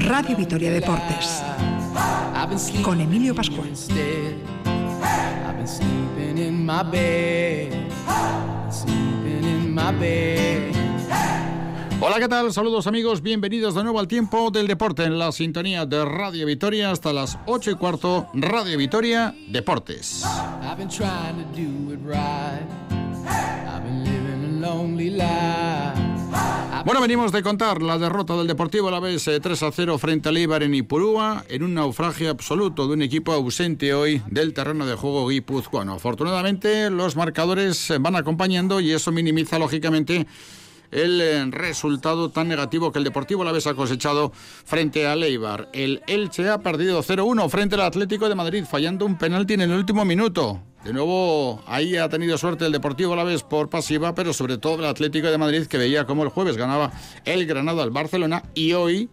Radio Vitoria Deportes. con Emilio Pascual. Hola, ¿qué tal? Saludos amigos, bienvenidos de nuevo al tiempo del deporte en la sintonía de Radio Vitoria hasta las 8 y cuarto, Radio Vitoria Deportes. Bueno, venimos de contar la derrota del Deportivo la vez 3 a 0 frente al Eibar en Ipurúa en un naufragio absoluto de un equipo ausente hoy del terreno de juego guipuzcoano. Afortunadamente los marcadores van acompañando y eso minimiza lógicamente el eh, resultado tan negativo que el Deportivo la vez ha cosechado frente al Eibar. El Elche ha perdido 0-1 frente al Atlético de Madrid, fallando un penalti en el último minuto. De nuevo, ahí ha tenido suerte el Deportivo la vez por pasiva, pero sobre todo el Atlético de Madrid que veía como el jueves ganaba el Granada al Barcelona y hoy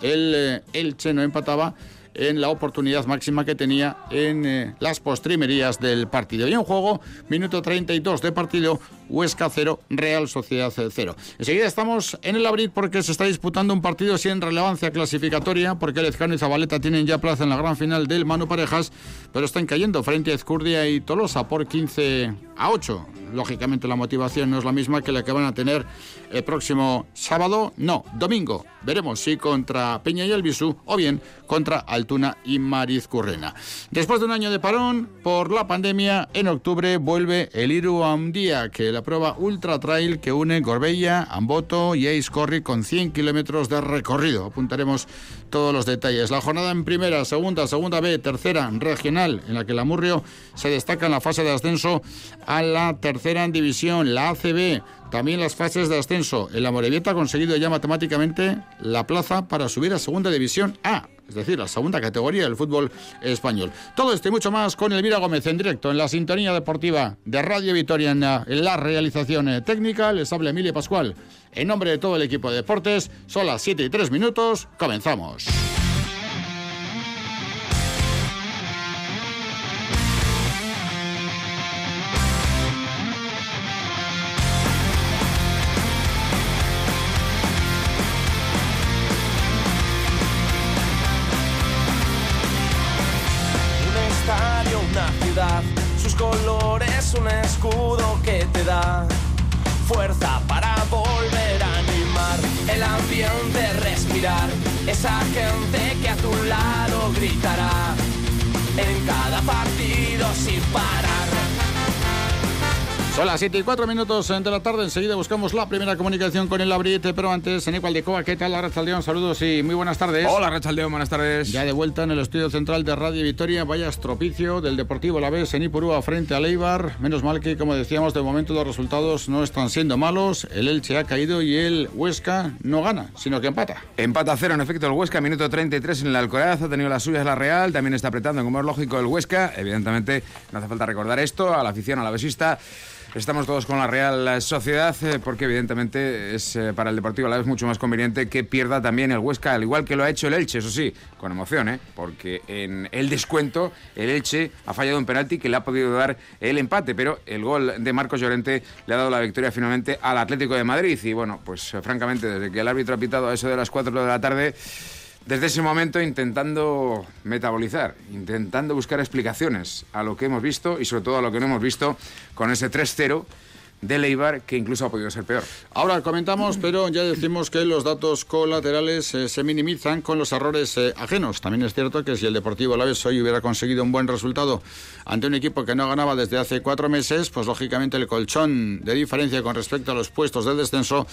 el eh, Elche no empataba en la oportunidad máxima que tenía en eh, las postrimerías del partido. Y en juego, minuto 32 de partido, Huesca 0, Real Sociedad 0. Enseguida estamos en el Abrid porque se está disputando un partido sin relevancia clasificatoria, porque Lezcano y Zabaleta tienen ya plaza en la gran final del Manu Parejas, pero están cayendo frente a Ezcurdia y Tolosa por 15 a 8. Lógicamente la motivación no es la misma que la que van a tener el próximo sábado, no, domingo. Veremos si contra Peña y Albisú o bien contra Altuna y Mariz Currena. Después de un año de parón por la pandemia, en octubre vuelve el Iru Día, que la prueba Ultra Trail que une Gorbella, Amboto y Eiscorri con 100 kilómetros de recorrido. Apuntaremos todos los detalles. La jornada en primera, segunda, segunda B, tercera regional, en la que la Murrio se destaca en la fase de ascenso a la tercera división, la ACB también las fases de ascenso. El Amorebieta ha conseguido ya matemáticamente la plaza para subir a Segunda División A, es decir, la segunda categoría del fútbol español. Todo esto y mucho más con Elvira Gómez en directo en la sintonía deportiva de Radio Vitoria en la, realización eh, técnica. Les habla Emilia Pascual. En nombre de todo el equipo de deportes, son las 7 y 3 minutos. Comenzamos. Un escudo que te da fuerza para volver a animar el ambiente, respirar esa gente que a tu lado gritará en cada partido sin parar. Son las 7 y 4 minutos de la tarde. Enseguida buscamos la primera comunicación con el Abriete, pero antes, en de Coa, ¿qué tal, Rachaldeón? Saludos y muy buenas tardes. Hola, Rachaldeón, buenas tardes. Ya de vuelta en el estudio central de Radio Victoria, vaya estropicio del Deportivo La Vez en Ipurúa frente a Leibar. Menos mal que, como decíamos, de momento los resultados no están siendo malos. El Elche ha caído y el Huesca no gana, sino que empata. Empata cero, en efecto, el Huesca, minuto 33 en el Alcoraz, ha tenido las suyas la Real, también está apretando, como es lógico, el Huesca. Evidentemente, no hace falta recordar esto, a la afición, a la besista Estamos todos con la Real Sociedad eh, porque evidentemente es eh, para el Deportivo a la vez mucho más conveniente que pierda también el Huesca, al igual que lo ha hecho el Elche, eso sí, con emoción, ¿eh? porque en el descuento el Elche ha fallado un penalti que le ha podido dar el empate, pero el gol de Marcos Llorente le ha dado la victoria finalmente al Atlético de Madrid y bueno, pues francamente desde que el árbitro ha pitado a eso de las 4 de la tarde desde ese momento intentando metabolizar, intentando buscar explicaciones a lo que hemos visto y sobre todo a lo que no hemos visto con ese 3-0 de Leibar, que incluso ha podido ser peor. Ahora comentamos, pero ya decimos que los datos colaterales eh, se minimizan con los errores eh, ajenos. También es cierto que si el Deportivo Alavés hoy hubiera conseguido un buen resultado ante un equipo que no ganaba desde hace cuatro meses, pues lógicamente el colchón de diferencia con respecto a los puestos del descenso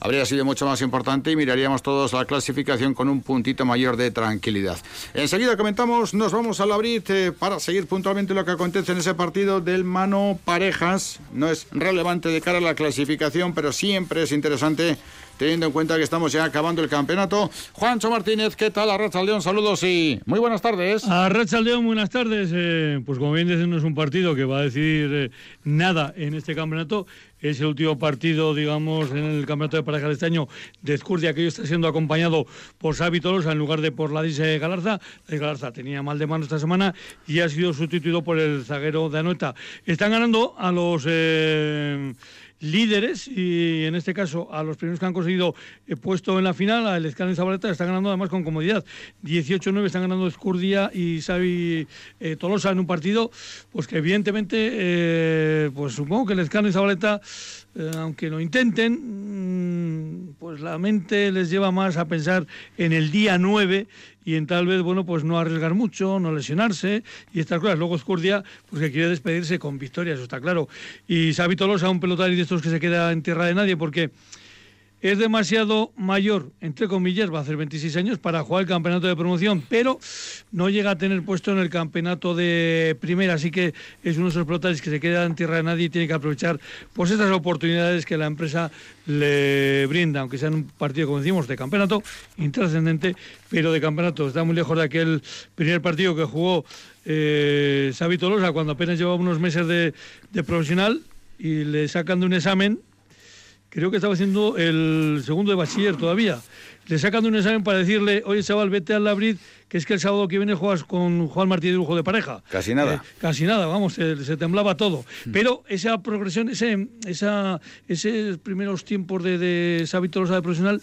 habría sido mucho más importante y miraríamos todos la clasificación con un puntito mayor de tranquilidad. Enseguida comentamos, nos vamos al abrir eh, para seguir puntualmente lo que acontece en ese partido del mano parejas. No es relevante de cara a la clasificación, pero siempre es interesante teniendo en cuenta que estamos ya acabando el campeonato. Juancho Martínez, ¿qué tal? Arracha León, saludos y muy buenas tardes. Arracha León, buenas tardes. Eh, pues como bien dicen, no es un partido que va a decir eh, nada en este campeonato. Es el último partido, digamos, en el campeonato de pareja de este año de Escurdia, que hoy está siendo acompañado por Xavi Tolosa en lugar de por la Dice Galarza. La Galarza tenía mal de mano esta semana y ha sido sustituido por el zaguero de Anoeta. Están ganando a los... Eh, líderes y en este caso a los primeros que han conseguido eh, puesto en la final, a Elezcano y Zabaleta, están ganando además con comodidad. 18-9 están ganando Escurdia y Xavi eh, Tolosa en un partido, pues que evidentemente, eh, pues supongo que Elezcano y Zabaleta eh, aunque lo intenten, mm, pues la mente les lleva más a pensar en el día 9 y en tal vez, bueno, pues no arriesgar mucho, no lesionarse y estas cosas. Luego Escurdia, pues que quiere despedirse con victoria, eso está claro. Y Xavi Tolosa, un pelotari de estos que se queda en tierra de nadie, porque es demasiado mayor, entre comillas, va a hacer 26 años para jugar el campeonato de promoción, pero no llega a tener puesto en el campeonato de primera, así que es uno de esos pelotaris que se queda en tierra de nadie y tiene que aprovechar pues esas oportunidades que la empresa le brinda, aunque sea en un partido, como decimos, de campeonato, intrascendente, pero de campeonato. Está muy lejos de aquel primer partido que jugó eh, Tolosa cuando apenas llevaba unos meses de, de profesional y le sacan de un examen creo que estaba haciendo el segundo de bachiller todavía. Le sacan de un examen para decirle, oye chaval, vete al Labrid, que es que el sábado que viene juegas con Juan Martí de Lujo de pareja. Casi nada. Eh, casi nada, vamos, se, se temblaba todo. Pero esa progresión, ese, esa, esos primeros tiempos de, de Tolosa de profesional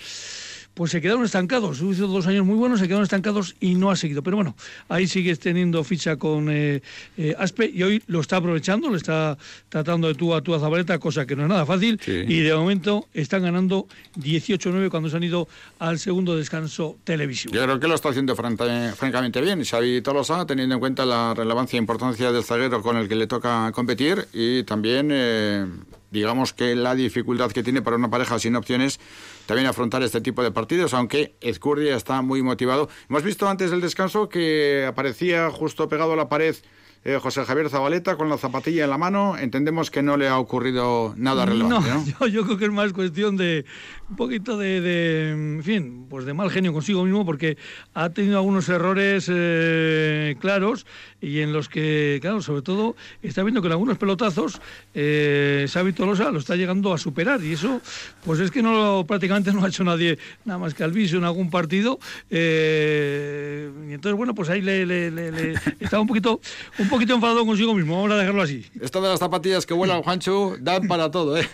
pues se quedaron estancados. Hizo dos años muy buenos, se quedaron estancados y no ha seguido. Pero bueno, ahí sigue teniendo ficha con eh, eh, Aspe y hoy lo está aprovechando, le está tratando de tú a tú a Zabaleta, cosa que no es nada fácil. Sí. Y de momento están ganando 18-9 cuando se han ido al segundo descanso televisivo. Yo creo que lo está haciendo francamente bien. Xavi Tolosa, teniendo en cuenta la relevancia e importancia del zaguero con el que le toca competir y también, eh, digamos que la dificultad que tiene para una pareja sin opciones también afrontar este tipo de partidos, aunque Ezcurdia está muy motivado. Hemos visto antes del descanso que aparecía justo pegado a la pared eh, José Javier Zabaleta con la zapatilla en la mano. Entendemos que no le ha ocurrido nada relevante, ¿no? Yo, yo creo que es más cuestión de un poquito de, de, en fin, pues de mal genio consigo mismo, porque ha tenido algunos errores eh, claros y en los que, claro, sobre todo está viendo que en algunos pelotazos eh, Xavi Tolosa lo está llegando a superar y eso, pues es que no lo- prácticamente no ha hecho nadie, nada más que Alviso en algún partido. eh, y entonces, bueno, pues ahí le, le- le- le- estaba un poquito, un poquito enfadado consigo mismo, vamos a dejarlo así. Esto de las zapatillas que vuelan, Juancho, dan para todo, ¿eh?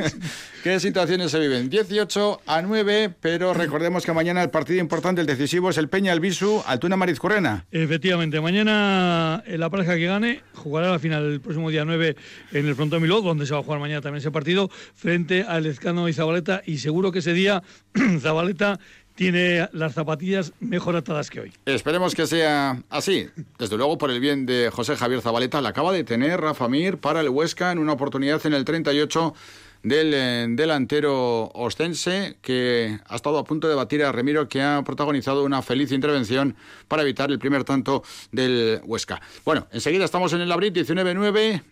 ¿Qué situaciones se viven? 18 a 9, pero recordemos que mañana el partido importante, el decisivo, es el Peña Albisu, Altuna Marizcurrena. Efectivamente, mañana eh, la pareja que gane jugará la final el próximo día 9 en el Frontón Miló, donde se va a jugar mañana también ese partido, frente a Lezcano y Zabaleta, y seguro que ese día Zabaleta tiene las zapatillas mejor atadas que hoy. Esperemos que sea así. Desde luego, por el bien de José Javier Zabaleta, la acaba de tener Rafa Mir para el Huesca en una oportunidad en el 38 del eh, delantero ostense que ha estado a punto de batir a Remiro que ha protagonizado una feliz intervención para evitar el primer tanto del Huesca. Bueno, enseguida estamos en el Abril 19-9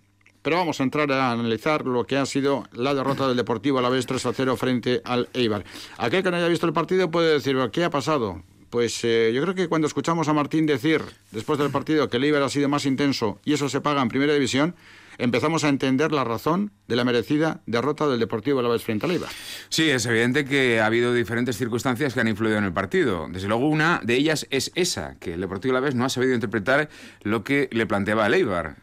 pero vamos a entrar a analizar lo que ha sido la derrota del Deportivo a la vez 3 a 0 frente al Eibar. Aquel que no haya visto el partido puede decir, ¿qué ha pasado? Pues eh, yo creo que cuando escuchamos a Martín decir después del partido que el Eibar ha sido más intenso y eso se paga en primera división, empezamos a entender la razón de la merecida derrota del Deportivo a la vez frente al Eibar. Sí, es evidente que ha habido diferentes circunstancias que han influido en el partido. Desde luego, una de ellas es esa, que el Deportivo Alavés no ha sabido interpretar lo que le planteaba el Eibar,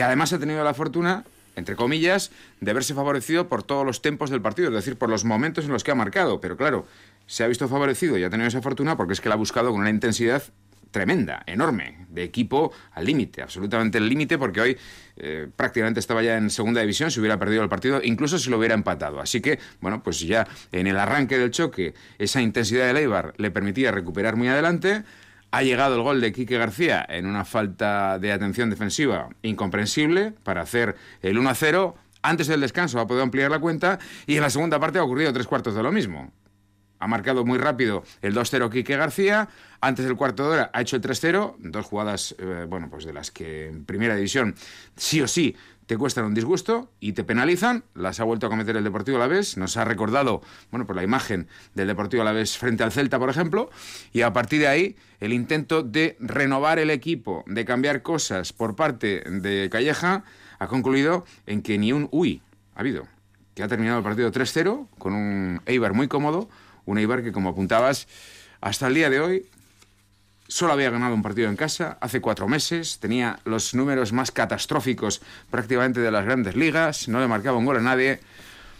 que además ha tenido la fortuna, entre comillas, de verse favorecido por todos los tempos del partido, es decir, por los momentos en los que ha marcado. Pero claro, se ha visto favorecido y ha tenido esa fortuna porque es que la ha buscado con una intensidad tremenda, enorme, de equipo al límite, absolutamente al límite, porque hoy eh, prácticamente estaba ya en segunda división, si hubiera perdido el partido, incluso si lo hubiera empatado. Así que, bueno, pues ya en el arranque del choque, esa intensidad del Eibar le permitía recuperar muy adelante. Ha llegado el gol de Quique García en una falta de atención defensiva incomprensible para hacer el 1-0. Antes del descanso ha podido ampliar la cuenta y en la segunda parte ha ocurrido tres cuartos de lo mismo. Ha marcado muy rápido el 2-0 Quique García. Antes del cuarto de hora ha hecho el 3-0. Dos jugadas, eh, bueno, pues de las que en primera división sí o sí te cuestan un disgusto y te penalizan. Las ha vuelto a cometer el Deportivo Alavés. Nos ha recordado, bueno, por la imagen del Deportivo Alavés frente al Celta, por ejemplo. Y a partir de ahí, el intento de renovar el equipo, de cambiar cosas por parte de Calleja, ha concluido en que ni un uy ha habido. Que ha terminado el partido 3-0 con un Eibar muy cómodo. Un Eibar que, como apuntabas, hasta el día de hoy solo había ganado un partido en casa hace cuatro meses, tenía los números más catastróficos prácticamente de las grandes ligas, no le marcaba un gol a nadie.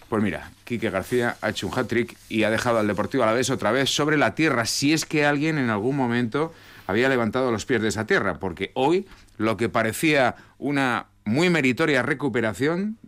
Pues mira, Quique García ha hecho un hat-trick y ha dejado al Deportivo a la vez otra vez sobre la tierra, si es que alguien en algún momento había levantado los pies de esa tierra, porque hoy lo que parecía una muy meritoria recuperación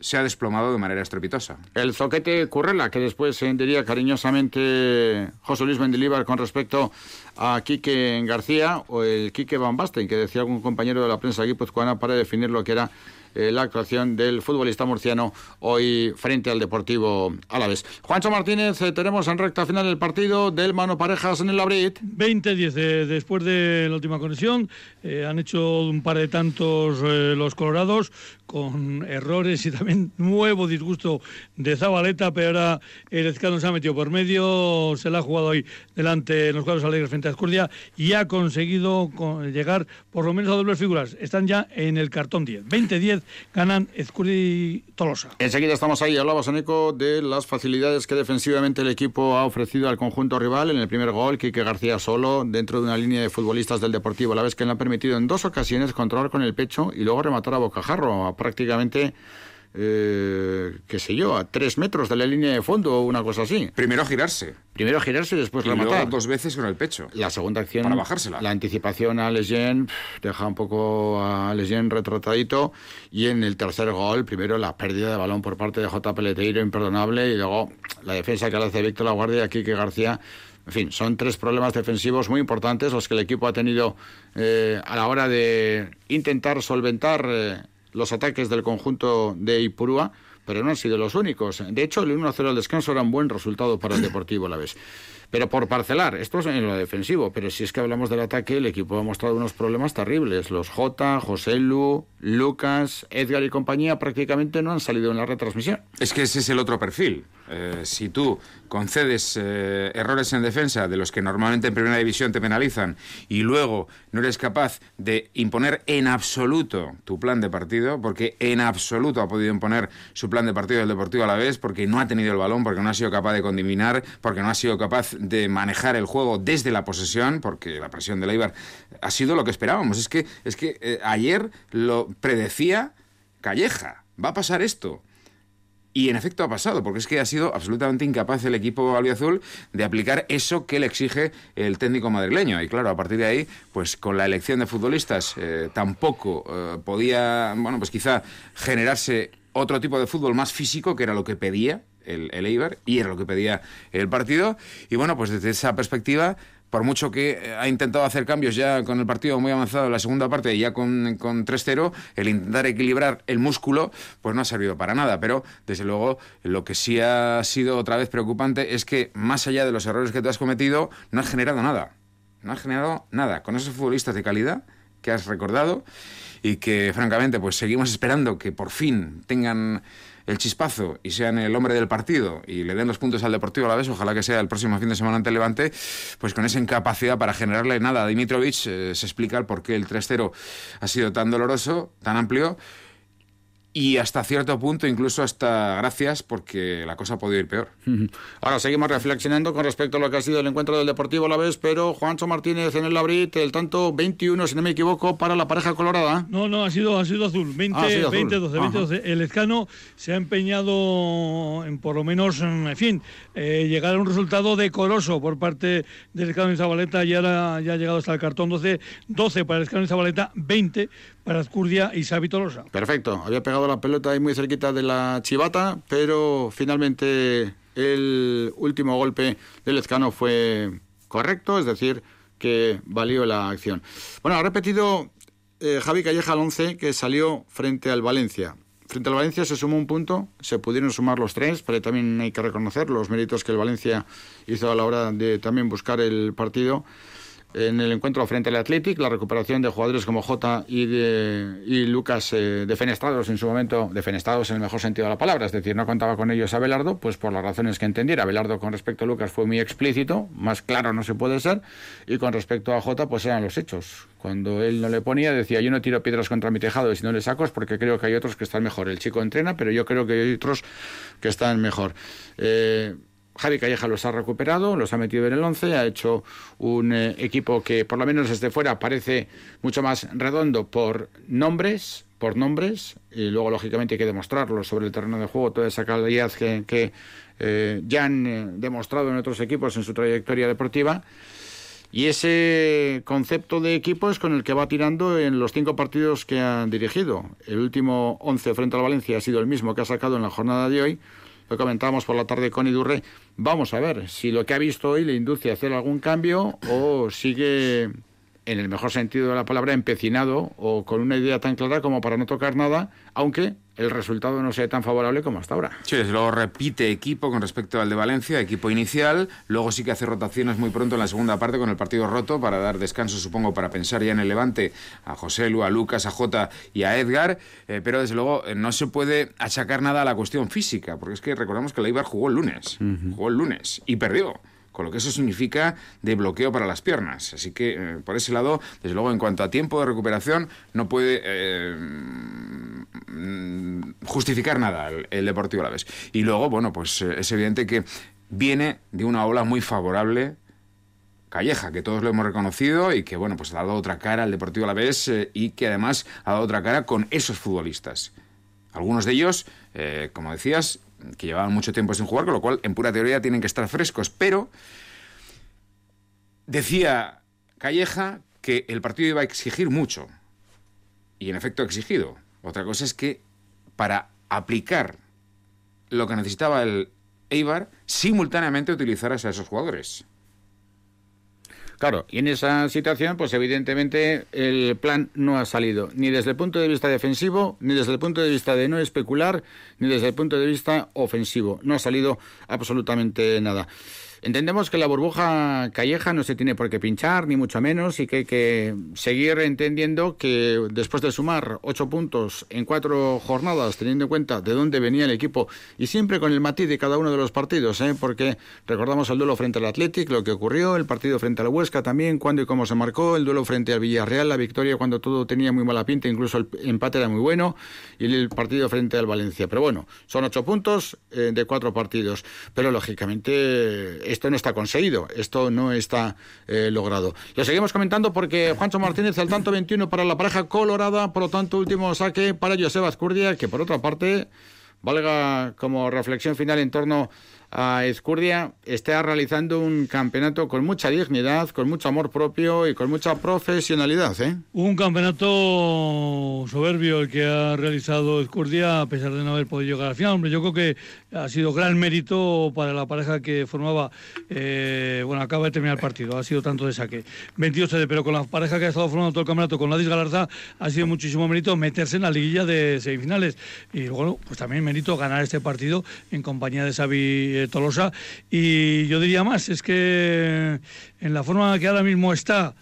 se ha desplomado de manera estrepitosa. El zoquete Currela, que después diría cariñosamente José Luis Mendilibar con respecto a Quique García, o el Quique Van Basten, que decía algún compañero de la prensa guipuzcoana para definir lo que era eh, la actuación del futbolista murciano hoy frente al Deportivo Alavés. Juancho Martínez, eh, tenemos en recta final el partido del Mano Parejas en el Labrit. 20-10 eh, después de la última conexión. han hecho un par de tantos los colorados con errores y también nuevo disgusto de Zabaleta, pero ahora el Ezcano se ha metido por medio, se la ha jugado ahí delante en los cuadros alegres frente a Escurdia y ha conseguido llegar por lo menos a dobles figuras. Están ya en el cartón 10. 20-10 ganan Ezcurdi Tolosa. Enseguida estamos ahí. Hablabas, eco de las facilidades que defensivamente el equipo ha ofrecido al conjunto rival en el primer gol. Quique García solo dentro de una línea de futbolistas del Deportivo. La vez que le han permitido en dos ocasiones controlar con el pecho y luego rematar a bocajarro prácticamente eh, qué sé yo, a tres metros de la línea de fondo o una cosa así. Primero girarse. Primero girarse y después y rematar. dos veces con el pecho. La segunda acción. Para bajársela. La anticipación a Lejean deja un poco a Lejean retratadito. Y en el tercer gol, primero la pérdida de balón por parte de J. Peleteiro, imperdonable. Y luego la defensa que le hace Víctor La Guardia y que García. En fin, son tres problemas defensivos muy importantes los que el equipo ha tenido eh, a la hora de intentar solventar. Eh, los ataques del conjunto de Ipurúa, pero no han sido los únicos. De hecho, el 1-0 al descanso era un buen resultado para el Deportivo a la vez. Pero por parcelar, esto es en lo defensivo, pero si es que hablamos del ataque, el equipo ha mostrado unos problemas terribles. Los J, José Lu, Lucas, Edgar y compañía prácticamente no han salido en la retransmisión. Es que ese es el otro perfil. Eh, si tú concedes eh, errores en defensa de los que normalmente en primera división te penalizan y luego no eres capaz de imponer en absoluto tu plan de partido, porque en absoluto ha podido imponer su plan de partido del Deportivo a la vez, porque no ha tenido el balón, porque no ha sido capaz de condivinar, porque no ha sido capaz de manejar el juego desde la posesión, porque la presión de Leibar ha sido lo que esperábamos. Es que, es que eh, ayer lo predecía Calleja. Va a pasar esto. Y en efecto ha pasado, porque es que ha sido absolutamente incapaz el equipo albiazul de aplicar eso que le exige el técnico madrileño. Y claro, a partir de ahí, pues con la elección de futbolistas eh, tampoco eh, podía, bueno, pues quizá generarse otro tipo de fútbol más físico, que era lo que pedía el, el Eibar, y era lo que pedía el partido. Y bueno, pues desde esa perspectiva por mucho que eh, ha intentado hacer cambios ya con el partido muy avanzado la segunda parte, ya con, con 3-0, el intentar equilibrar el músculo, pues no ha servido para nada. Pero, desde luego, lo que sí ha sido otra vez preocupante es que, más allá de los errores que tú has cometido, no has generado nada. No has generado nada. Con esos futbolistas de calidad que has recordado y que, francamente, pues seguimos esperando que por fin tengan el chispazo y sean el hombre del partido y le den los puntos al Deportivo a la vez, ojalá que sea el próximo fin de semana ante Levante, pues con esa incapacidad para generarle nada a Dimitrovic, eh, se explica el por qué el 3-0 ha sido tan doloroso, tan amplio y hasta cierto punto incluso hasta gracias porque la cosa ha podido ir peor. Ahora seguimos reflexionando con respecto a lo que ha sido el encuentro del Deportivo a la vez, pero Juancho Martínez en el Labrit, el tanto 21, si no me equivoco, para la pareja colorada. No, no, ha sido, ha sido azul, 20, 20 12, 20, 12. El Escano se ha empeñado en por lo menos, en fin, eh, llegar a un resultado decoroso por parte del Escano y Zabaleta y ahora ya ha llegado hasta el cartón 12, 12 para el Escano y Zabaleta, 20 para Azcurdia y Xavi Tolosa. Perfecto, había pegado la pelota ahí muy cerquita de la chivata, pero finalmente el último golpe del Ezcano fue correcto, es decir, que valió la acción. Bueno, ha repetido eh, Javi Calleja al 11 que salió frente al Valencia. Frente al Valencia se sumó un punto, se pudieron sumar los tres, pero también hay que reconocer los méritos que el Valencia hizo a la hora de también buscar el partido en el encuentro frente al Athletic, la recuperación de jugadores como Jota y, y Lucas eh, defenestrados en su momento, defenestrados en el mejor sentido de la palabra, es decir, no contaba con ellos Abelardo, pues por las razones que entendiera. Abelardo con respecto a Lucas fue muy explícito, más claro no se puede ser, y con respecto a Jota, pues eran los hechos. Cuando él no le ponía, decía, yo no tiro piedras contra mi tejado y si no le saco es porque creo que hay otros que están mejor. El chico entrena, pero yo creo que hay otros que están mejor. Eh, Javi Calleja los ha recuperado, los ha metido en el 11, ha hecho un eh, equipo que por lo menos desde fuera parece mucho más redondo por nombres, por nombres y luego lógicamente hay que demostrarlo sobre el terreno de juego, toda esa calidad que, eh, ya han eh, demostrado en otros equipos en su trayectoria deportiva. Y ese concepto de equipo es con el que va tirando en los cinco partidos que han dirigido. El último 11 frente al Valencia ha sido el mismo que ha sacado en la jornada de hoy. Lo comentábamos por la tarde con Idurre. Vamos a ver si lo que ha visto hoy le induce a hacer algún cambio o sigue en el mejor sentido de la palabra, empecinado o con una idea tan clara como para no tocar nada, aunque el resultado no sea tan favorable como hasta ahora. Sí, luego repite equipo con respecto al de Valencia, equipo inicial, luego sí que hace rotaciones muy pronto en la segunda parte con el partido roto para dar descanso, supongo, para pensar ya en el Levante a José Lu, a Lucas, a Jota y a Edgar, eh, pero desde luego eh, no se puede achacar nada a la cuestión física, porque es que recordamos que Leibar jugó el lunes, jugó el lunes y perdió con lo que eso significa de bloqueo para las piernas. Así que, eh, por ese lado, desde luego, en cuanto a tiempo de recuperación, no puede eh, mm, justificar nada el, Deportivo a la vez. Y luego, bueno, pues eh, es evidente que viene de una ola muy favorable Calleja, que todos lo hemos reconocido y que, bueno, pues ha dado otra cara al Deportivo a la vez y que además ha dado otra cara con esos futbolistas. Algunos de ellos, como decías, que llevaban mucho tiempo sin jugar, con lo cual en pura teoría tienen que estar frescos. Pero decía Calleja que el partido iba a exigir mucho. Y en efecto ha exigido. Otra cosa es que para aplicar lo que necesitaba el Eibar, simultáneamente utilizaras a esos jugadores. Claro, y en esa situación, pues evidentemente el plan no ha salido, ni desde el punto de vista defensivo, ni desde el punto de vista de no especular, ni desde el punto de vista ofensivo. No ha salido absolutamente nada. Entendemos que la burbuja calleja no se tiene por qué pinchar, ni mucho menos, y que hay que seguir entendiendo que después de sumar ocho puntos en cuatro jornadas, teniendo en cuenta de dónde venía el equipo, y siempre con el matiz de cada uno de los partidos, ¿eh? porque recordamos el duelo frente al Athletic, lo que ocurrió, el partido frente al Huesca también, cuándo y cómo se marcó, el duelo frente al Villarreal, la victoria cuando todo tenía muy mala pinta, incluso el empate era muy bueno, y el partido frente al Valencia. Pero bueno, son ocho puntos eh, de cuatro partidos, pero lógicamente esto no está conseguido, esto no está eh, logrado. Lo seguimos comentando porque Juancho Martínez al tanto 21 para la pareja colorada, por lo tanto último saque para Joseba Azcurdia, que por otra parte valga como reflexión final en torno a Escurdia está realizando un campeonato con mucha dignidad, con mucho amor propio y con mucha profesionalidad. ¿eh? Un campeonato soberbio el que ha realizado Escurdia, a pesar de no haber podido llegar al final. Hombre, yo creo que ha sido gran mérito para la pareja que formaba. Eh, bueno, acaba de terminar el partido, ha sido tanto de saque. 22 de, pero con la pareja que ha estado formando todo el campeonato, con Ladis Galarza, ha sido muchísimo mérito meterse en la liguilla de semifinales. Y luego, pues también mérito ganar este partido en compañía de Xavi Tolosa. Y yo diría más, es que en la forma que ahora mismo está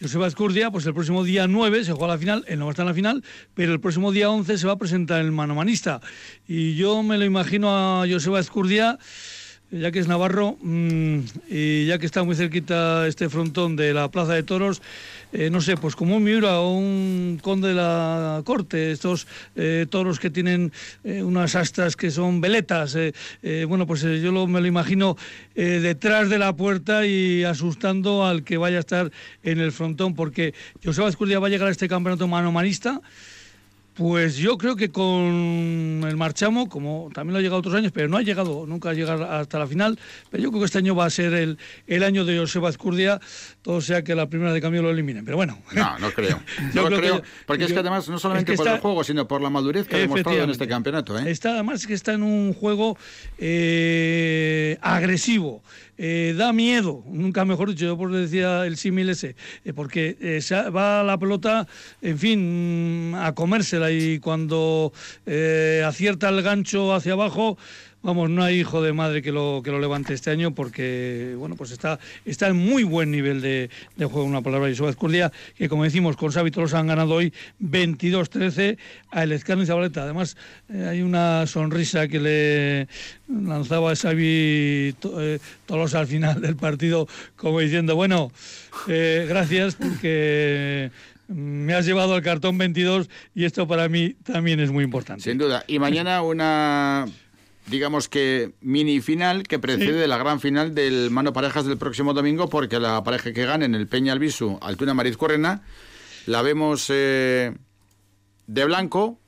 Joseba Escurdia, pues el próximo día 9 se juega la final, él no va a estar en la final, pero el próximo día 11 se va a presentar el manomanista. Y yo me lo imagino a Joseba Escurdia ya que es Navarro mm, y ya que está muy cerquita este frontón de la Plaza de Toros, eh, no sé, pues como un Miura o un conde de la corte, estos eh, toros que tienen eh, unas astas que son veletas, bueno, pues yo me lo imagino detrás de la puerta y asustando al que vaya a estar en el frontón, porque Joseba Escurdia va a llegar a este campeonato manomanista. Pues yo creo que con el Marchamo, como también lo ha llegado otros años, pero no ha llegado nunca a llegar hasta la final, pero yo creo que este año va a ser el, el año de Joseba Azcurdia, todo sea que la primera de cambio lo eliminen, pero bueno. No, no creo. yo no creo, porque es que además no solamente por el juego, sino por la madurez que ha demostrado en este campeonato. ¿eh? Está además que está en un juego eh, agresivo. Eh, da miedo, nunca mejor dicho, yo por decía el símil ese, eh, porque eh, va la pelota, en fin, a y cuando acierta el gancho hacia abajo, vamos, no hay hijo de madre que lo, que lo levante este año porque, bueno, pues está, está en muy buen nivel de, juego, una palabra y Escurdia, que como decimos, con Xavi Tolosa han ganado hoy 22-13 a El Escarno y Zabaleta. Además, eh, hay una sonrisa que le lanzaba Xavi eh, Tolosa al final del partido, como diciendo, bueno, eh, gracias porque me has llevado al cartón 22 y esto para mí también es muy importante. Sin duda. Y mañana una digamos que mini final que precede la gran final del mano parejas del próximo domingo porque la pareja que gane en el Peña Albisu Altuna Mariz Correna la vemos eh, de blanco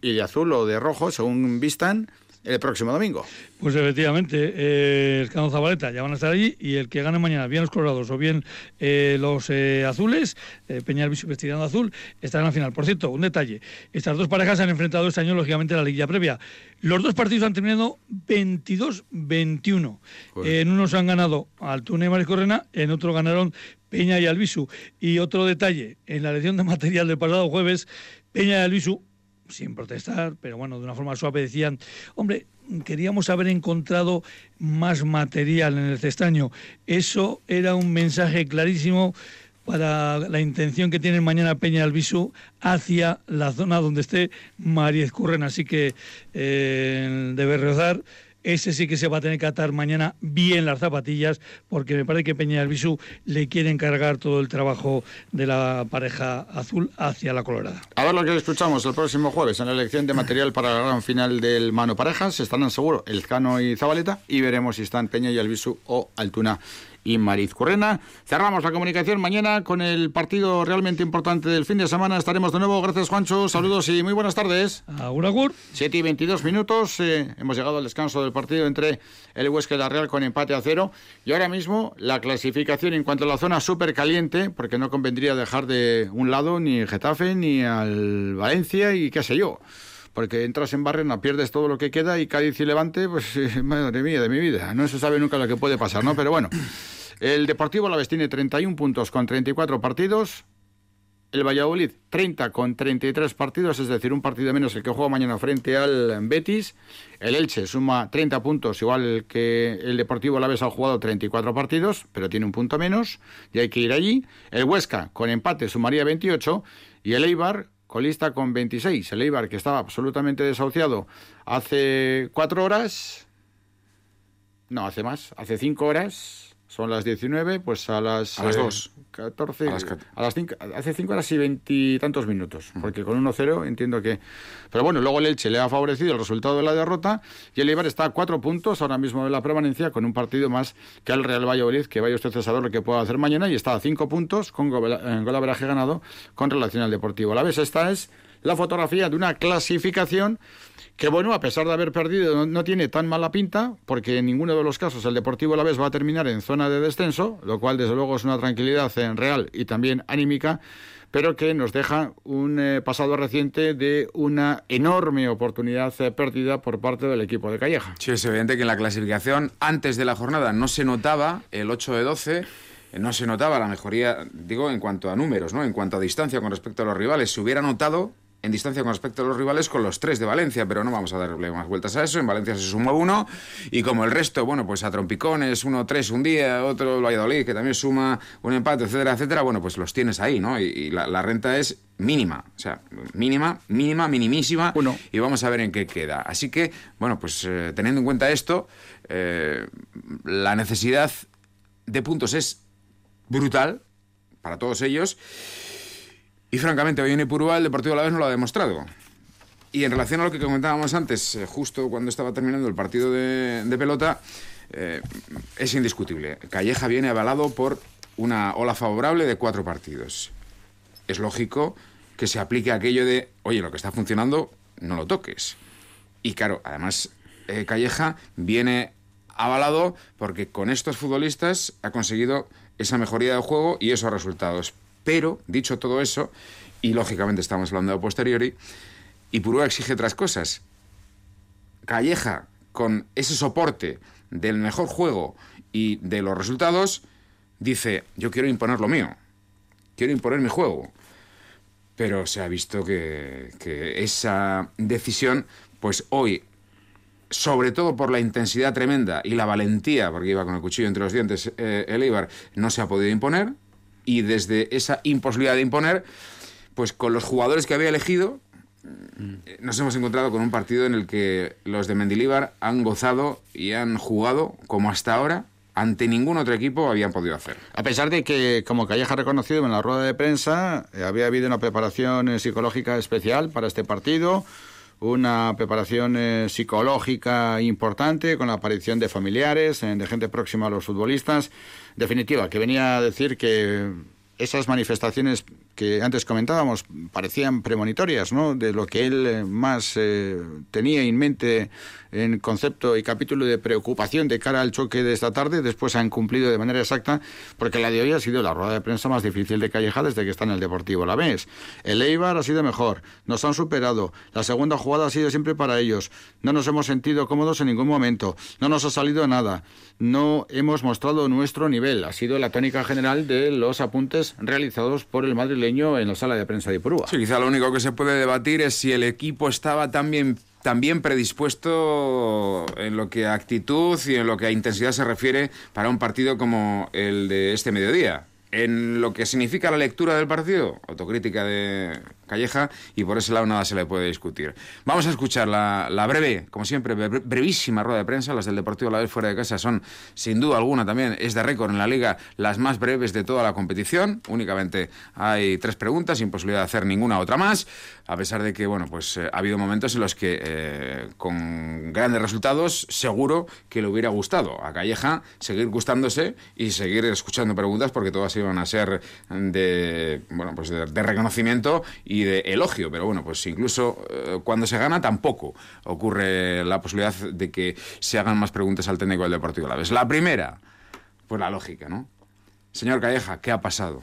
y de azul o de rojo, según vistan, el próximo domingo. Pues efectivamente, eh, Escano Zabaleta ya van a estar allí y el que gane mañana, bien los colorados o bien eh, los eh, azules, eh, Peñal vestido azul, estarán en la final. Por cierto, un detalle, estas dos parejas se han enfrentado este año, lógicamente, en la liguilla previa. Los dos partidos han terminado 22-21. En uno se han ganado Altuna y Correna, en otro ganaron Peña y Albisu. Y otro detalle, en la elección de material del pasado jueves, Peña y Albisu sin protestar, pero bueno, de una forma suave decían, hombre, queríamos haber encontrado más material en el cestaño. Eso era un mensaje clarísimo para la intención que tiene mañana Peña Albisu hacia la zona donde esté María Curren. Así que eh, debe rezar ese sí que se va a tener que atar mañana bien las zapatillas, porque me parece que Peña Albisu le quiere encargar todo el trabajo de la pareja azul hacia la colorada. A ver lo que escuchamos el próximo jueves en la elección de material para la gran final del Mano Parejas. Estarán seguro Elcano y Zabaleta y veremos si están Peña y Albisu o Altuna y Mariz Currena. Cerramos la comunicación mañana con el partido realmente importante del fin de semana. Estaremos de nuevo. Gracias, Juancho. Saludos y muy buenas tardes. Agur, agur. 7 y 22 minutos. Eh, hemos llegado al descanso del partido entre el Huesca y la Real con empate a cero. Y ahora mismo la clasificación en cuanto a la zona súper caliente, porque no convendría dejar de un lado ni Getafe ni al Valencia y qué sé yo porque entras en Barrena, pierdes todo lo que queda y Cádiz y Levante, pues madre mía de mi vida, no se sabe nunca lo que puede pasar, ¿no? Pero bueno, el Deportivo Alavés tiene 31 puntos con 34 partidos, el Valladolid 30 con 33 partidos, es decir, un partido menos el que juega mañana frente al Betis. El Elche suma 30 puntos, igual que el Deportivo Alavés ha jugado 34 partidos, pero tiene un punto menos y hay que ir allí. El Huesca con empate sumaría 28 y el Eibar colista con 26. El Eibar, que estaba absolutamente desahuciado hace cuatro horas, no, hace más, hace cinco horas, son las 19, pues a las... A las 2. 14, a las, a las 5, hace 5 horas y veintitantos minutos, porque con 1-0 entiendo que... Pero bueno, luego el Elche le ha favorecido el resultado de la derrota y el Eibar está a 4 puntos ahora mismo de la permanencia con un partido más que el Real Valladolid, que vaya usted a saber lo que pueda hacer mañana y está a 5 puntos con golaveraje ganado con relación al Deportivo. La vez esta es la fotografía de una clasificación que bueno, a pesar de haber perdido, no, tiene tan mala pinta, porque en ninguno de los casos el Deportivo la vez va a terminar en zona de descenso, lo cual desde luego es una tranquilidad en real y también anímica, pero que nos deja un eh, pasado reciente de una enorme oportunidad eh, perdida por parte del equipo de Calleja. Sí, es evidente que en la clasificación antes de la jornada no se notaba el 8 de 12 eh, no se notaba la mejoría, digo, en cuanto a números, ¿no? En cuanto a distancia con respecto a los rivales. Se hubiera notado en distancia con respecto a los rivales con los tres de Valencia, pero no vamos a darle más vueltas a eso. En Valencia se suma uno y como el resto, bueno, pues a trompicones, uno tres un día, otro Valladolid que también suma un empate, etcétera, etcétera, bueno, pues los tienes ahí, ¿no? Y, la, renta es mínima, o sea, mínima, mínima, minimísima. Uno. Y vamos a ver en qué queda. Así que, bueno, pues eh, teniendo en cuenta esto, eh, la necesidad de puntos es brutal para todos ellos. Y francamente, hoy en Ipurúa el Deportivo la vez no lo ha demostrado. Y en relación a lo que comentábamos antes, eh, justo cuando estaba terminando el partido de, pelota, eh, es indiscutible. Calleja viene avalado por una ola favorable de cuatro partidos. Es lógico que se aplique aquello de, oye, lo que está funcionando, no lo toques. Y claro, además, eh, Calleja viene avalado porque con estos futbolistas ha conseguido esa mejoría del juego y esos resultados. Pero, dicho todo eso, y lógicamente estamos hablando de posteriori, Ipurúa exige otras cosas. Calleja, con ese soporte del mejor juego y de los resultados, dice, yo quiero imponer lo mío, quiero imponer mi juego. Pero se ha visto que, esa decisión, pues hoy, sobre todo por la intensidad tremenda y la valentía, porque iba con el cuchillo entre los dientes eh, el no se ha podido imponer y desde esa imposibilidad de imponer, pues con los jugadores que había elegido, eh, nos hemos encontrado con un partido en el que los de Mendilíbar han gozado y han jugado como hasta ahora ante ningún otro equipo habían podido hacer. A pesar de que, como Calleja ha reconocido en la rueda de prensa, eh, había habido una preparación eh, psicológica especial para este partido, una preparación psicológica importante con la aparición de familiares, de gente próxima a los futbolistas. Definitiva, que venía a decir que esas manifestaciones que antes comentábamos parecían premonitorias, ¿no? De lo que él eh, más eh, tenía en mente en concepto y capítulo de preocupación de cara al choque de esta tarde, después han cumplido de manera exacta, porque la de hoy ha sido la rueda de prensa más difícil de Calleja desde que está en el Deportivo la vez. El Eibar ha sido mejor, nos han superado, la segunda jugada ha sido siempre para ellos, no nos hemos sentido cómodos en ningún momento, no nos ha salido nada, no hemos mostrado nuestro nivel, ha sido la tónica general de los apuntes realizados por el en la sala de prensa de Purúa. Sí, quizá lo único que se puede debatir es si el equipo estaba también también predispuesto en lo que a actitud y en lo que a intensidad se refiere para un partido como el de este mediodía. En lo que significa la lectura del partido, autocrítica de Calleja, y por ese lado nada se le puede discutir. Vamos a escuchar la, breve, como siempre, brevísima rueda de prensa. Las del Deportivo La Vez fuera de casa son, sin duda alguna, también es de récord en la liga, las más breves de toda la competición. Únicamente hay tres preguntas, sin posibilidad de hacer ninguna otra más, a pesar de que, bueno, pues eh, ha habido momentos en los que, eh, con grandes resultados, seguro que le hubiera gustado a Calleja seguir gustándose y seguir escuchando preguntas, porque todas iban a ser de, bueno, pues de, reconocimiento y de elogio, pero bueno, pues incluso eh, cuando se gana tampoco ocurre la posibilidad de que se hagan más preguntas al técnico del Deportivo la vez. La primera, pues la lógica, ¿no? Señor Calleja, ¿qué ha pasado?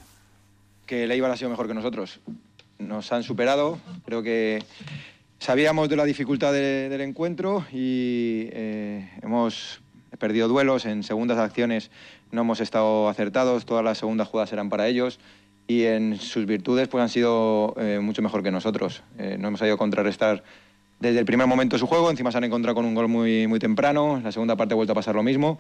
Que el Eibar ha sido mejor que nosotros. Nos han superado, creo que sabíamos de la dificultad del encuentro y eh, hemos perdido duelos en segundas acciones no hemos estado acertados, todas las segundas jugadas eran para ellos y en sus virtudes pues han sido eh, mucho mejor que nosotros. Eh, no hemos sabido contrarrestar desde el primer momento su juego, encima se han encontrado con un gol muy, muy temprano, la segunda parte ha vuelto a pasar lo mismo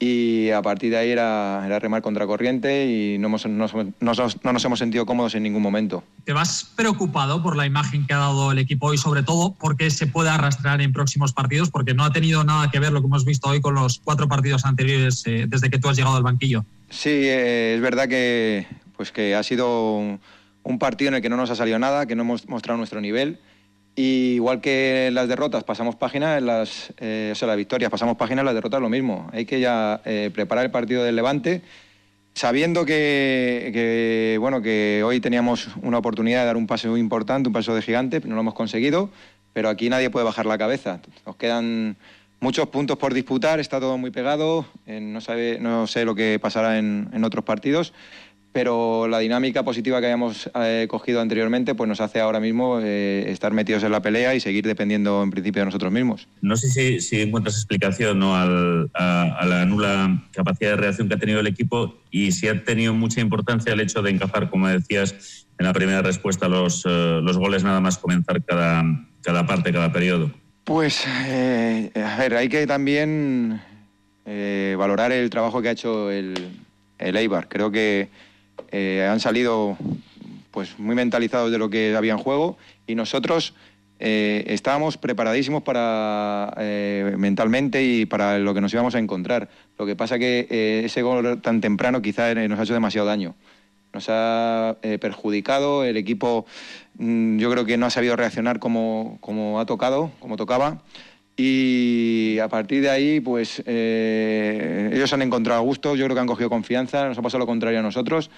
y a partir de ahí era, era remar contra corriente y no, hemos, no, no, nos hemos sentido cómodos en ningún momento. ¿Te vas preocupado por la imagen que ha dado el equipo hoy, sobre todo porque se puede arrastrar en próximos partidos? Porque no ha tenido nada que ver lo que hemos visto hoy con los cuatro partidos anteriores eh, desde que tú has llegado al banquillo. Sí, eh, es verdad que, pues que ha sido un partido en el que no nos ha salido nada, que no hemos mostrado nuestro nivel y igual que las derrotas pasamos página, en las, eh, o sea, las victorias pasamos página, en las derrotas lo mismo. Hay que ya eh, preparar el partido del Levante, sabiendo que, bueno, que hoy teníamos una oportunidad de dar un paso importante, un paso de gigante, no lo hemos conseguido, pero aquí nadie puede bajar la cabeza. Nos quedan muchos puntos por disputar, está todo muy pegado, eh, no, sabe, no sé lo que pasará en, en otros partidos pero la dinámica positiva que habíamos eh, cogido anteriormente pues nos hace ahora mismo eh, estar metidos en la pelea y seguir dependiendo en principio de nosotros mismos. No sé si, encuentras explicación ¿no? Al, a, la nula capacidad de reacción que ha tenido el equipo y si ha tenido mucha importancia el hecho de encajar, como decías en la primera respuesta, los, eh, los goles nada más comenzar cada, cada parte, cada periodo. Pues, a ver, hay que también valorar el trabajo que ha hecho el, el Eibar. Creo que eh, han salido pues muy mentalizados de lo que había en juego y nosotros eh, estábamos preparadísimos para eh, mentalmente y para lo que nos íbamos a encontrar. Lo que pasa que ese gol tan temprano quizá nos ha hecho demasiado daño. Nos ha perjudicado, el equipo mm, yo creo que no ha sabido reaccionar como, como ha tocado, como tocaba. Y a partir de ahí, pues ellos han encontrado gusto, yo creo que han cogido confianza, nos ha pasado lo contrario a nosotros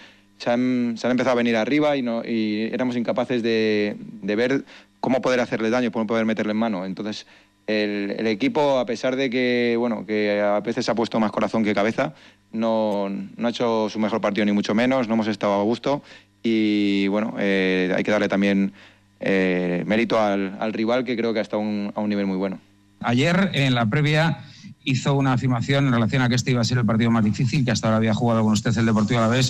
se han, empezado a venir arriba y, no, y éramos incapaces de, ver cómo poder hacerle daño, cómo poder meterle en mano. Entonces, el, equipo, a pesar de que, bueno, que a veces ha puesto más corazón que cabeza, no, ha hecho su mejor partido ni mucho menos, no hemos estado a gusto y, bueno, eh, hay que darle también eh, mérito al, rival que creo que ha estado a un nivel muy bueno. Ayer, en la previa hizo una afirmación en relación a que este iba a ser el partido más difícil que hasta ahora había jugado con usted el Deportivo a la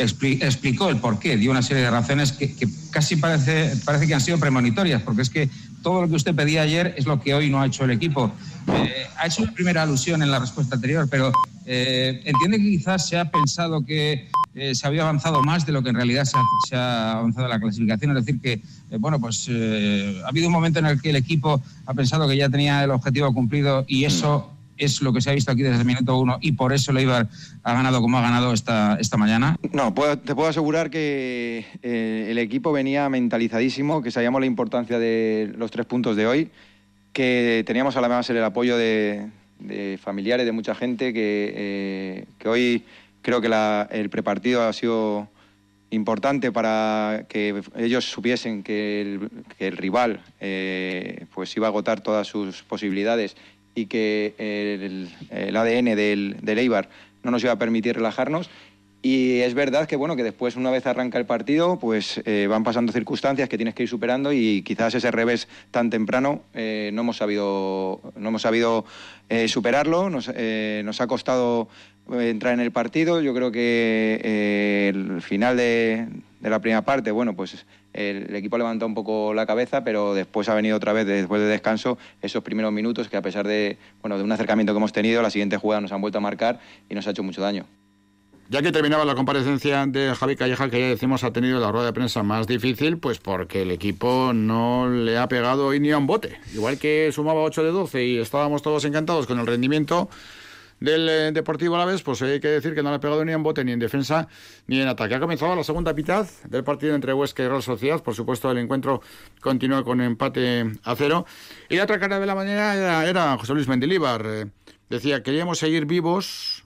explicó el porqué, dio una serie de razones que, casi parece, parece que han sido premonitorias, porque es que todo lo que usted pedía ayer es lo que hoy no ha hecho el equipo. Eh, ha hecho una primera alusión en la respuesta anterior, pero eh, entiende que quizás se ha pensado que eh, se había avanzado más de lo que en realidad se ha, avanzado en la clasificación. Es decir, que bueno, pues ha habido un momento en el que el equipo ha pensado que ya tenía el objetivo cumplido y eso es lo que se ha visto aquí desde el minuto uno y por eso Leibar ha ganado como ha ganado esta, esta mañana? No, te puedo asegurar que eh, el equipo venía mentalizadísimo, que sabíamos la importancia de los tres puntos de hoy, que teníamos además el apoyo de, familiares, de mucha gente, que, eh, hoy creo que el prepartido ha sido importante para que ellos supiesen que el, rival eh, pues iba a agotar todas sus posibilidades y que el, ADN del, del Eibar no nos iba a permitir relajarnos. Y es verdad que bueno que después una vez arranca el partido, pues eh, van pasando circunstancias que tienes que ir superando y quizás ese revés tan temprano eh, no hemos sabido no hemos sabido superarlo. Nos, nos ha costado entrar en el partido. Yo creo que eh, el final de, la primera parte, bueno, pues el, equipo levantó un poco la cabeza, pero después ha venido otra vez, después de descanso, esos primeros minutos que a pesar de, bueno, de un acercamiento que hemos tenido, la siguiente jugada nos han vuelto a marcar y nos ha hecho mucho daño. Ya que terminaba la comparecencia de Javi Calleja, que ya decimos ha tenido la rueda de prensa más difícil, pues porque el equipo no le ha pegado hoy ni a un bote. Igual que sumaba 8 de 12 y estábamos todos encantados con el rendimiento, del eh, Deportivo Alavés, pues hay que decir que no le ha pegado ni en bote, ni en defensa, ni en ataque. Ha comenzado la segunda mitad del partido entre Huesca y Real Sociedad. Por supuesto, el encuentro continúa con empate a cero. Y la otra cara de la mañana era, José Luis Mendilíbar. Eh, decía, queríamos seguir vivos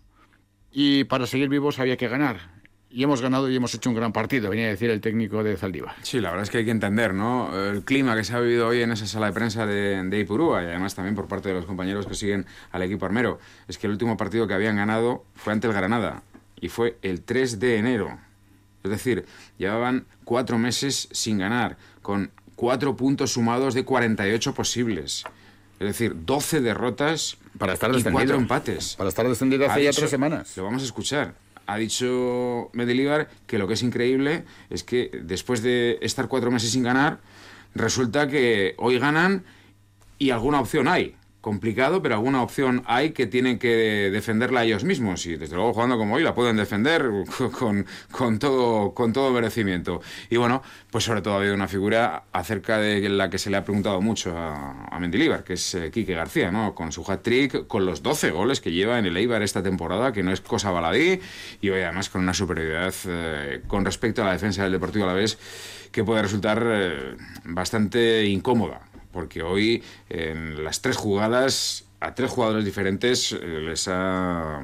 y para seguir vivos había que ganar y hemos ganado y hemos hecho un gran partido, venía a decir el técnico de Zaldívar. Sí, la verdad es que hay que entender, ¿no? El clima que se ha vivido hoy en esa sala de prensa de, de Ipurúa y además también por parte de los compañeros que siguen al equipo armero. Es que el último partido que habían ganado fue ante el Granada y fue el 3 de enero. Es decir, llevaban cuatro meses sin ganar, con cuatro puntos sumados de 48 posibles. Es decir, 12 derrotas para estar y cuatro empates. Para estar descendido hace ya tres semanas. Lo vamos a escuchar ha dicho Medellín que lo que es increíble es que después de estar cuatro meses sin ganar, resulta que hoy ganan y alguna opción hay complicado, pero alguna opción hay que tienen que defenderla ellos mismos. Y desde luego, jugando como hoy, la pueden defender con, con, todo, con todo merecimiento. Y bueno, pues sobre todo ha habido una figura acerca de la que se le ha preguntado mucho a, a Mendilibar, que es eh, Quique García, ¿no? Con su hat-trick, con los 12 goles que lleva en el Eibar esta temporada, que no es cosa baladí, y hoy además con una superioridad eh, con respecto a la defensa del Deportivo a la vez que puede resultar eh, bastante incómoda porque hoy en las tres jugadas a tres jugadores diferentes eh, les ha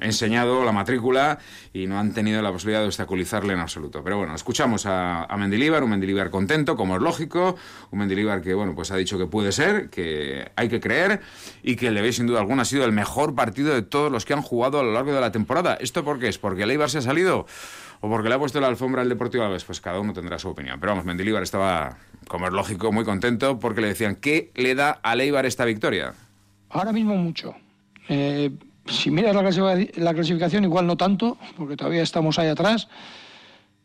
enseñado la matrícula y no han tenido la posibilidad de obstaculizarle en absoluto. Pero bueno, escuchamos a, a Mendilibar, un Mendilibar contento, como es lógico, un Mendilibar que bueno, pues ha dicho que puede ser, que hay que creer y que el de sin duda alguna ha sido el mejor partido de todos los que han jugado a lo largo de la temporada. ¿Esto por qué es? ¿Porque el Eibar se ha salido? ¿O porque le ha puesto la alfombra al Deportivo Alavés? Pues cada uno tendrá su opinión. Pero vamos, Mendilibar estaba como es lógico, muy contento porque le decían, ¿qué le da a Leibar esta victoria? Ahora mismo mucho. Eh, si miras la clasificación, igual no tanto, porque todavía estamos ahí atrás,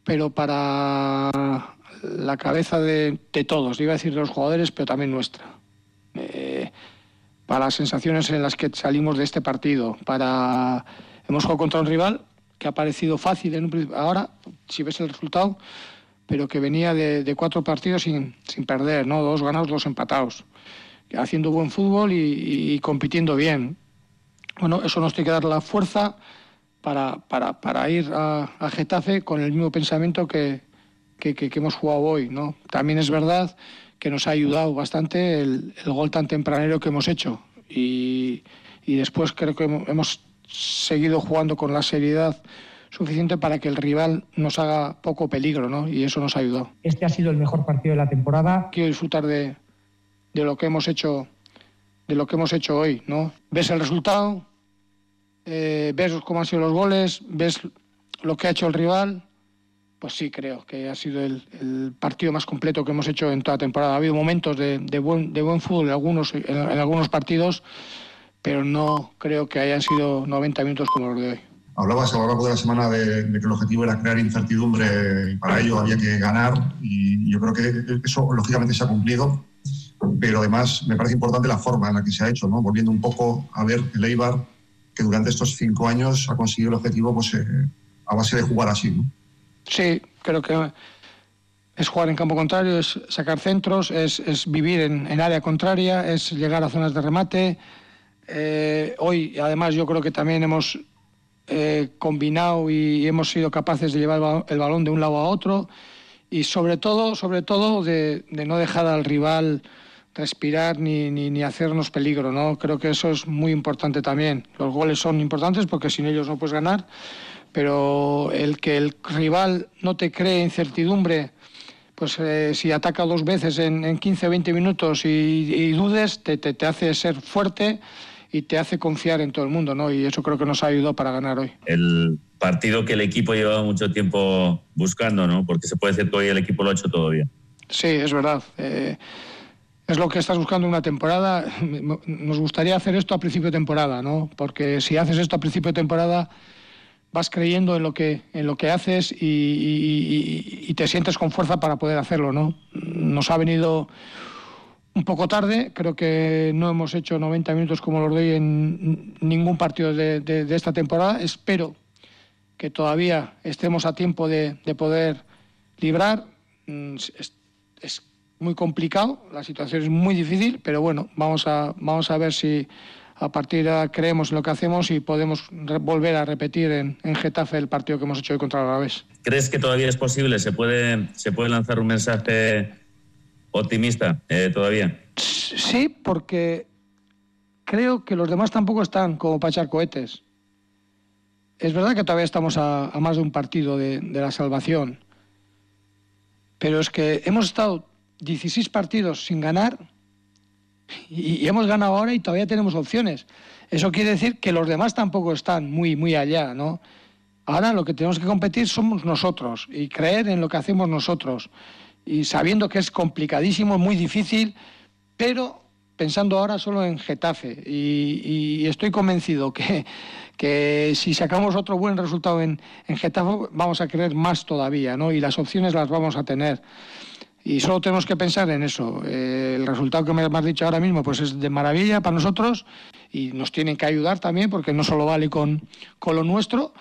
pero para la cabeza de, todos, iba a decir de los jugadores, pero también nuestra. Eh, para las sensaciones en las que salimos de este partido, para hemos jugado contra un rival que ha parecido fácil en un ahora, si ves el resultado, pero que venía de, cuatro partidos sin, sin, perder, ¿no? Dos ganados, dos empatados, haciendo buen fútbol y, compitiendo bien. Bueno, eso nos tiene que dar la fuerza para, para, para ir a, Getafe con el mismo pensamiento que, que, que, hemos jugado hoy, ¿no? También es verdad que nos ha ayudado bastante el, el gol tan tempranero que hemos hecho y, y después creo que hemos seguido jugando con la seriedad suficiente para que el rival nos haga poco peligro, ¿no? Y eso nos ha ayudado. Este ha sido el mejor partido de la temporada. Quiero disfrutar de, de lo que hemos hecho, de lo que hemos hecho hoy, ¿no? Ves el resultado, eh, ves cómo han sido los goles, ves lo que ha hecho el rival. Pues sí, creo que ha sido el, partido más completo que hemos hecho en toda la temporada. Ha habido momentos de, buen, de buen fútbol en algunos, en algunos partidos, pero no creo que hayan sido 90 minutos como los de hoy. Hablabas a lo largo de la semana de, que el objetivo era crear incertidumbre y para ello había que ganar y yo creo que eso lógicamente se ha cumplido, pero además me parece importante la forma en la que se ha hecho, ¿no? volviendo un poco a ver el Eibar que durante estos cinco años ha conseguido el objetivo pues, eh, a base de jugar así. ¿no? Sí, creo que es jugar en campo contrario, es sacar centros, es, es vivir en, en, área contraria, es llegar a zonas de remate. Eh, hoy, además, yo creo que también hemos eh, combinado y hemos sido capaces de llevar el balón de un lado a otro y sobre todo, sobre todo de, no dejar al rival respirar ni, ni, hacernos peligro, ¿no? Creo que eso es muy importante también. Los goles son importantes porque sin ellos no puedes ganar, pero el que el rival no te cree incertidumbre, pues eh, si ataca dos veces en, 15 o 20 minutos y, dudes, te, te, hace ser fuerte y te hace confiar en todo el mundo, ¿no? Y eso creo que nos ha ayudado para ganar hoy. El partido que el equipo llevaba mucho tiempo buscando, ¿no? Porque se puede decir que hoy el equipo lo ha hecho todo bien. Sí, es verdad. Eh, es lo que estás buscando una temporada. Nos gustaría hacer esto a principio de temporada, ¿no? Porque si haces esto a principio de temporada vas creyendo en lo que, en lo que haces y, te sientes con fuerza para poder hacerlo, ¿no? Nos ha venido un poco tarde, creo que no hemos hecho 90 minutos como los doy en ningún partido de, esta temporada. Espero que todavía estemos a tiempo de, poder librar. Mm, es, muy complicado, la situación es muy difícil, pero bueno, vamos a, vamos a ver si a partir de ahora creemos en lo que hacemos y podemos volver a repetir en, Getafe el partido que hemos hecho hoy contra el Alavés. ¿Crees que todavía es posible? ¿Se puede, se puede lanzar un mensaje optimista eh, todavía? Sí, porque creo que los demás tampoco están como para echar cohetes. Es verdad que todavía estamos a, más de un partido de, la salvación, pero es que hemos estado 16 partidos sin ganar y, hemos ganado ahora y todavía tenemos opciones. Eso quiere decir que los demás tampoco están muy, muy allá, ¿no? Ahora lo que tenemos que competir somos nosotros y creer en lo que hacemos nosotros. Y sabiendo que es complicadísimo, muy difícil, pero pensando ahora solo en Getafe. Y, estoy convencido que, que, si sacamos otro buen resultado en, en Getafe, vamos a creer más todavía, ¿no? Y las opciones las vamos a tener. Y solo tenemos que pensar en eso. Eh, el resultado que me has dicho ahora mismo pues es de maravilla para nosotros y nos tienen que ayudar también porque no solo vale con, con lo nuestro,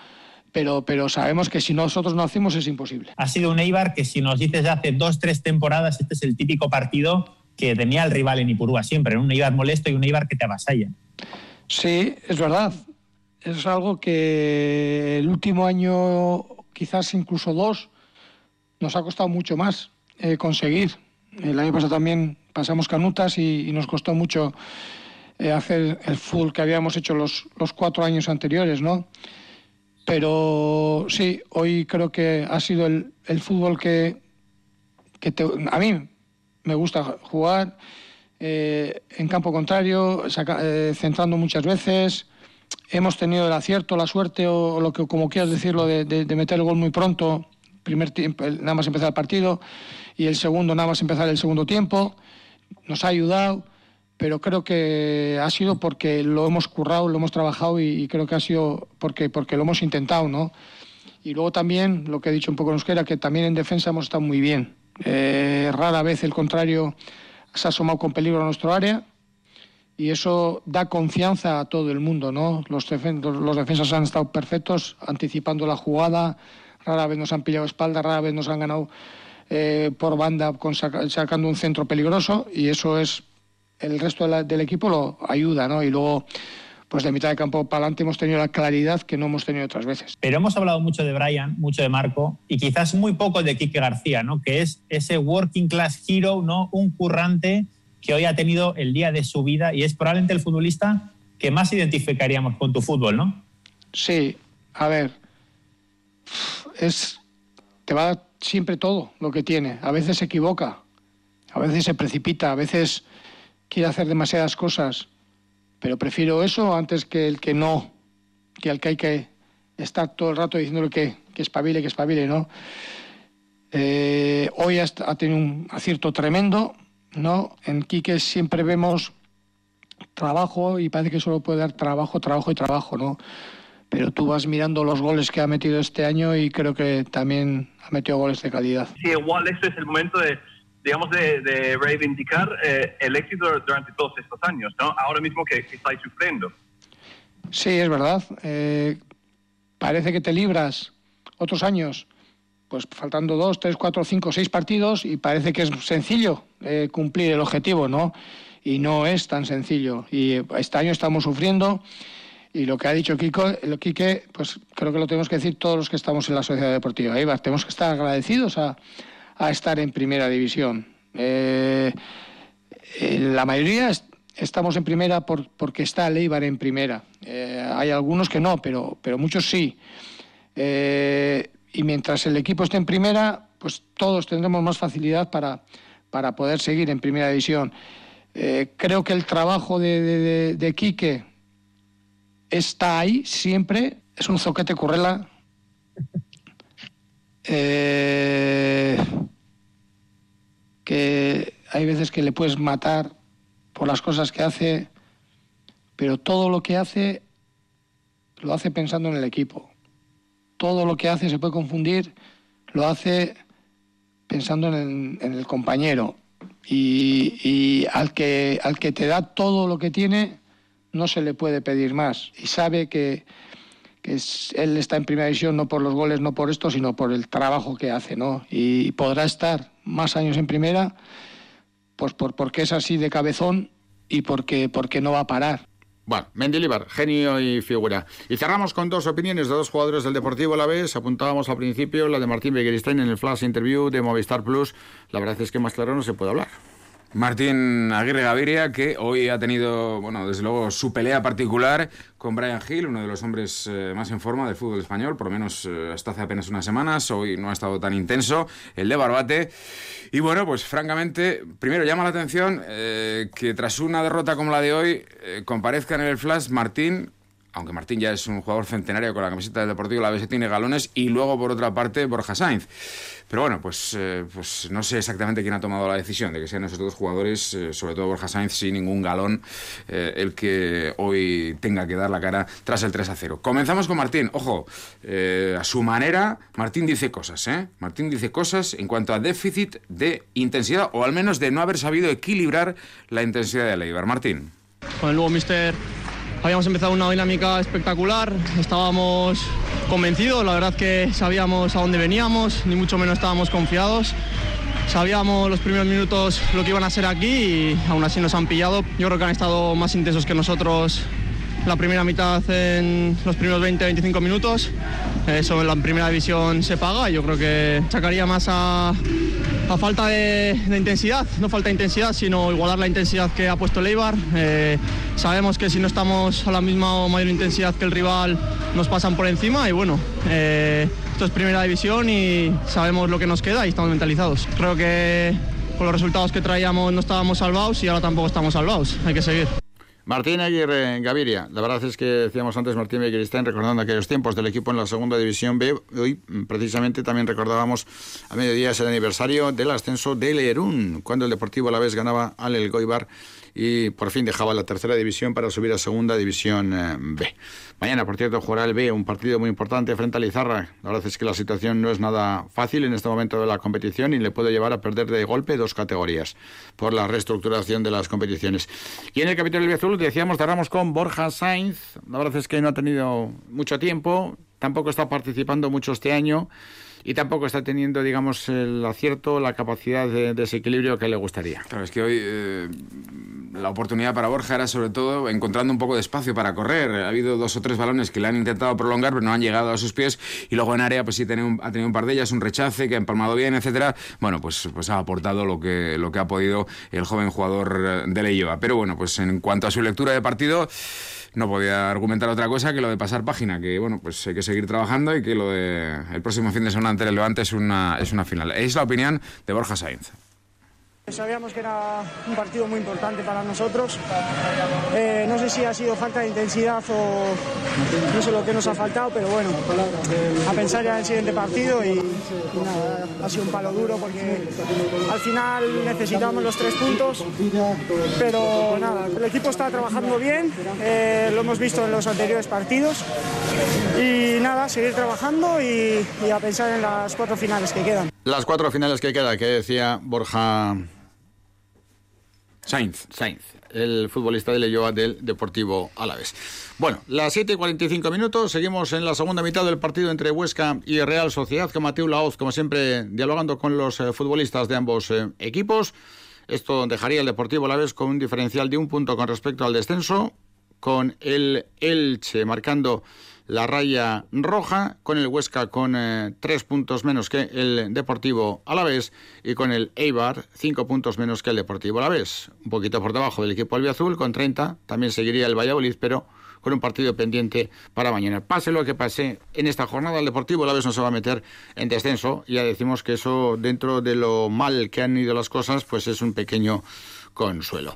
pero, pero sabemos que si nosotros no hacemos es imposible. Ha sido un Eibar que si nos dices hace dos, tres temporadas, este es el típico partido que tenía el rival en Ipurúa siempre, un Eibar molesto y un Eibar que te avasalla. Sí, es verdad. Es algo que el último año, quizás incluso dos, nos ha costado mucho más eh, conseguir. El año pasado también pasamos canutas y, nos costó mucho eh, hacer el fútbol que habíamos hecho los, los cuatro años anteriores, ¿no? Pero sí, hoy creo que ha sido el, el fútbol que, que a mí me gusta jugar eh, en campo contrario, centrando muchas veces. Hemos tenido el acierto, la suerte o, lo que como quieras decirlo de, de meter el gol muy pronto primer tiempo, nada más empezar el partido, y el segundo nada más empezar el segundo tiempo. Nos ha ayudado, pero creo que ha sido porque lo hemos currado, lo hemos trabajado y, creo que ha sido porque, porque lo hemos intentado, ¿no? Y luego también, lo que he dicho un poco en euskera, que también en defensa hemos estado muy bien. Eh, rara vez el contrario se ha asomado con peligro a nuestro área y eso da confianza a todo el mundo, ¿no? Los, los defensas han estado perfectos, anticipando la jugada, rara vez nos han pillado espalda, rara vez nos han ganado eh, por banda sacando un centro peligroso y eso es el resto del equipo lo ayuda, ¿no? Y luego pues de mitad de campo para adelante hemos tenido la claridad que no hemos tenido otras veces. Pero hemos hablado mucho de Brian, mucho de Marco y quizás muy poco de Quique García, ¿no? Que es ese working class hero, ¿no? Un currante que hoy ha tenido el día de su vida y es probablemente el futbolista que más identificaríamos con tu fútbol, ¿no? Sí, a ver, es te va a dar siempre todo lo que tiene. A veces se equivoca, a veces se precipita, a veces quiere hacer demasiadas cosas, pero prefiero eso antes que el que no, que al que hay que estar todo el rato diciéndole que, que espabile, que espabile, ¿no? Eh, hoy ha, tenido un acierto tremendo, ¿no? En Quique siempre vemos trabajo y parece que solo puede dar trabajo, trabajo y trabajo, ¿no? pero tú vas mirando los goles que ha metido este año y creo que también ha metido goles de calidad. Sí, igual este es el momento de, digamos, de, reivindicar eh, el éxito durante todos estos años, ¿no? Ahora mismo que, estáis sufriendo. Sí, es verdad. Eh, parece que te libras otros años, pues faltando dos, tres, cuatro, cinco, seis partidos y parece que es sencillo eh, cumplir el objetivo, ¿no? Y no es tan sencillo. Y este año estamos sufriendo y lo que ha dicho Kiko, lo Quique, pues creo que lo tenemos que decir todos los que estamos en la Sociedad Deportiva Eibar. Tenemos que estar agradecidos a, estar en primera división. Eh, eh, la mayoría estamos en primera por, porque está el Eibar en primera. Eh, hay algunos que no, pero, pero muchos sí. Eh, y mientras el equipo esté en primera, pues todos tendremos más facilidad para, para poder seguir en primera división. Eh, creo que el trabajo de, de, Quique está ahí siempre. Es un zoquete currela. Eh, que hay veces que le puedes matar por las cosas que hace, pero todo lo que hace lo hace pensando en el equipo. Todo lo que hace se puede confundir, lo hace pensando en el, compañero. Y, al, que, al que te da todo lo que tiene, no se le puede pedir más. Y sabe que, él está en primera división no por los goles, no por esto, sino por el trabajo que hace, ¿no? Y podrá estar más años en primera, pues por, porque es así de cabezón y porque, porque no va a parar. Bueno, Mendilibar, genio y figura. Y cerramos con dos opiniones de dos jugadores del Deportivo a la vez. Apuntábamos al principio la de Martín Begueristain en el flash interview de Movistar Plus. La verdad es que más claro no se puede hablar. Martín Aguirre Gaviria, que hoy ha tenido, bueno, desde luego su pelea particular con Brian Hill, uno de los hombres eh, más en forma del fútbol español, por lo menos eh, hasta hace apenas unas semanas. Hoy no ha estado tan intenso el de Barbate. Y bueno, pues francamente, primero llama la atención eh, que tras una derrota como la de hoy, comparezca en el flash Martín aunque Martín ya es un jugador centenario con la camiseta del Deportivo, la vez tiene galones, y luego por otra parte Borja Sainz. Pero bueno, pues, eh, pues no sé exactamente quién ha tomado la decisión de que sean esos dos jugadores, eh, sobre todo Borja Sainz, sin ningún galón, eh, el que hoy tenga que dar la cara tras el 3 a 0. Comenzamos con Martín. Ojo, a su manera, Martín dice cosas, ¿eh? Martín dice cosas en cuanto a déficit de intensidad, o al menos de no haber sabido equilibrar la intensidad de Leibar. Martín. Con el nuevo mister habíamos empezado una dinámica espectacular, estábamos convencidos, la verdad que sabíamos a dónde veníamos, ni mucho menos estábamos confiados. Sabíamos los primeros minutos lo que iban a ser aquí y aún así nos han pillado. Yo creo que han estado más intensos que nosotros la primera mitad en los primeros 20-25 minutos. Eso en la primera división se paga. Yo creo que sacaría más a, a falta de, intensidad, no falta intensidad, sino igualar la intensidad que ha puesto Leibar. Eh, sabemos que si no estamos a la misma o mayor intensidad que el rival, nos pasan por encima y bueno. Eh, esto es primera división y sabemos lo que nos queda y estamos mentalizados. Creo que con los resultados que traíamos no estábamos salvados y ahora tampoco estamos salvados. Hay que seguir. Martín Aguirre Gaviria, la verdad es que decíamos antes Martín Aguirre recordando aquellos tiempos del equipo en la segunda división B. Hoy precisamente también recordábamos a mediodía el aniversario del ascenso de Lerún, cuando el Deportivo a la vez ganaba al El Goibar y por fin dejaba la tercera división para subir a segunda división eh, B. Mañana, por cierto, jugará el B, un partido muy importante frente a Lizarra. La verdad es que la situación no es nada fácil en este momento de la competición y le puede llevar a perder de golpe dos categorías por la reestructuración de las competiciones. Y en el capítulo del Azul decíamos, cerramos con Borja Sainz. La verdad es que no ha tenido mucho tiempo, tampoco está participando mucho este año y tampoco está teniendo, digamos, el acierto, la capacidad de desequilibrio que le gustaría. Claro, es que hoy eh, la oportunidad para Borja era sobre todo encontrando un poco de espacio para correr. Ha habido dos o tres balones que le han intentado prolongar, pero no han llegado a sus pies. Y luego en área, pues sí, ha tenido un par de ellas, un rechace que ha empalmado bien, etcétera. Bueno, pues, pues ha aportado lo que, lo que ha podido el joven jugador de Leyoa. Pero bueno, pues en cuanto a su lectura de partido no podía argumentar otra cosa que lo de pasar página, que bueno, pues hay que seguir trabajando y que lo de el próximo fin de semana ante el Levante es una, es una final. Es la opinión de Borja Sainz. Sabíamos que era un partido muy importante para nosotros. Eh, no sé si ha sido falta de intensidad o no sé lo que nos ha faltado, pero bueno, a pensar ya en el siguiente partido y, nada, ha sido un palo duro porque al final necesitamos los tres puntos, pero nada, el equipo está trabajando bien, eh, lo hemos visto en los anteriores partidos y nada, seguir trabajando y, y a pensar en las cuatro finales que quedan. Las cuatro finales que quedan, que decía Borja Sainz. Sainz, el futbolista de Leyoa del Deportivo Alavés. Bueno, las 7 y 45 minutos, seguimos en la segunda mitad del partido entre Huesca y Real Sociedad, con Mateo Laoz, como siempre, dialogando con los eh, futbolistas de ambos eh, equipos. Esto dejaría el Deportivo Alavés con un diferencial de un punto con respecto al descenso, con el Elche, marcando la raya roja, con el Huesca con eh, tres puntos menos que el Deportivo Alavés y con el Eibar cinco puntos menos que el Deportivo Alavés. Un poquito por debajo del equipo albiazul con 30, también seguiría el Valladolid, pero con un partido pendiente para mañana. Pase lo que pase en esta jornada, el Deportivo Alavés no se va a meter en descenso. Ya decimos que eso, dentro de lo mal que han ido las cosas, pues es un pequeño consuelo.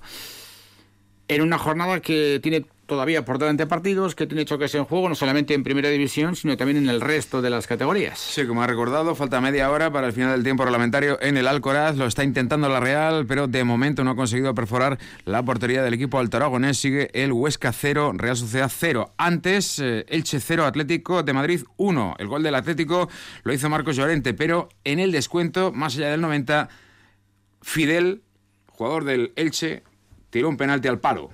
En una jornada que tiene todavía por delante partidos, que tiene choques en juego, no solamente en primera división, sino también en el resto de las categorías. Sí, como ha recordado, falta media hora para el final del tiempo reglamentario en el Alcoraz. Lo está intentando la Real, pero de momento no ha conseguido perforar la portería del equipo altaragonés. Sigue el Huesca 0, Real Sociedad 0. Antes, eh, Elche 0, Atlético de Madrid 1. El gol del Atlético lo hizo Marcos Llorente, pero en el descuento, más allá del 90, Fidel, jugador del Elche, tiró un penalti al palo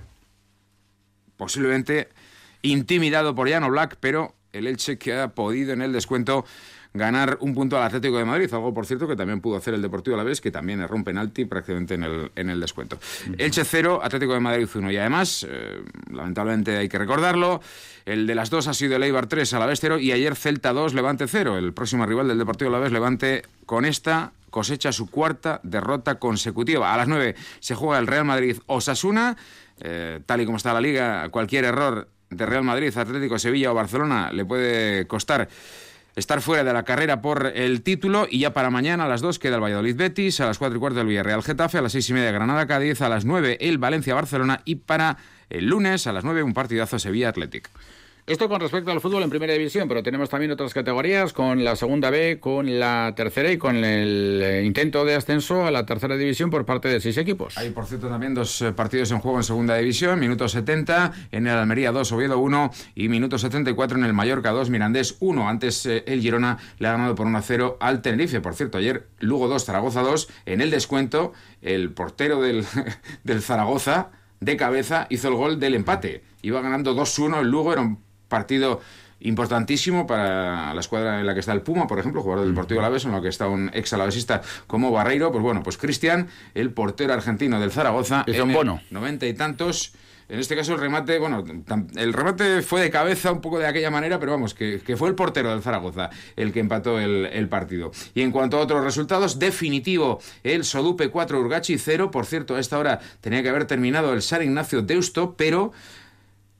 posiblemente intimidado por Jan Black, pero el Elche que ha podido en el descuento ganar un punto al Atlético de Madrid, algo por cierto que también pudo hacer el Deportivo a la vez, que también erró un penalti prácticamente en el, en el descuento. Elche 0, Atlético de Madrid 1. Y además, eh, lamentablemente hay que recordarlo, el de las dos ha sido el Eibar 3 a la vez 0 y ayer Celta 2, Levante 0. El próximo rival del Deportivo a la vez, Levante, con esta cosecha su cuarta derrota consecutiva. A las 9 se juega el Real Madrid Osasuna. Eh, tal y como está la liga, cualquier error de Real Madrid, Atlético, Sevilla o Barcelona le puede costar estar fuera de la carrera por el título y ya para mañana a las 2 queda el Valladolid Betis, a las 4 y cuarto el Villarreal Getafe, a las 6 y media Granada Cádiz, a las 9 el Valencia Barcelona y para el lunes a las 9 un partidazo Sevilla Atlético. Esto con respecto al fútbol en primera división, pero tenemos también otras categorías con la segunda B, con la tercera y con el eh, intento de ascenso a la tercera división por parte de seis equipos. Hay, por cierto, también dos eh, partidos en juego en segunda división, minuto 70 en el Almería 2, Oviedo 1 y minuto 74 en el Mallorca 2, Mirandés 1. Antes eh, el Girona le ha ganado por 1 a 0 al Tenerife. Por cierto, ayer Lugo 2, Zaragoza 2. En el descuento, el portero del, del Zaragoza de cabeza hizo el gol del empate. Iba ganando 2-1 el Lugo, era un partido importantísimo para la escuadra en la que está el Puma, por ejemplo, jugador del Deportivo Alavés, en lo que está un ex alavesista como Barreiro, pues bueno, pues Cristian, el portero argentino del Zaragoza, en un bono. noventa y tantos. En este caso el remate, bueno, el remate fue de cabeza un poco de aquella manera, pero vamos, que, fue el portero del Zaragoza el que empató el, partido. Y en cuanto a otros resultados, definitivo, el Sodupe 4, Urgachi 0. Por cierto, a esta hora tenía que haber terminado el San Ignacio Deusto, pero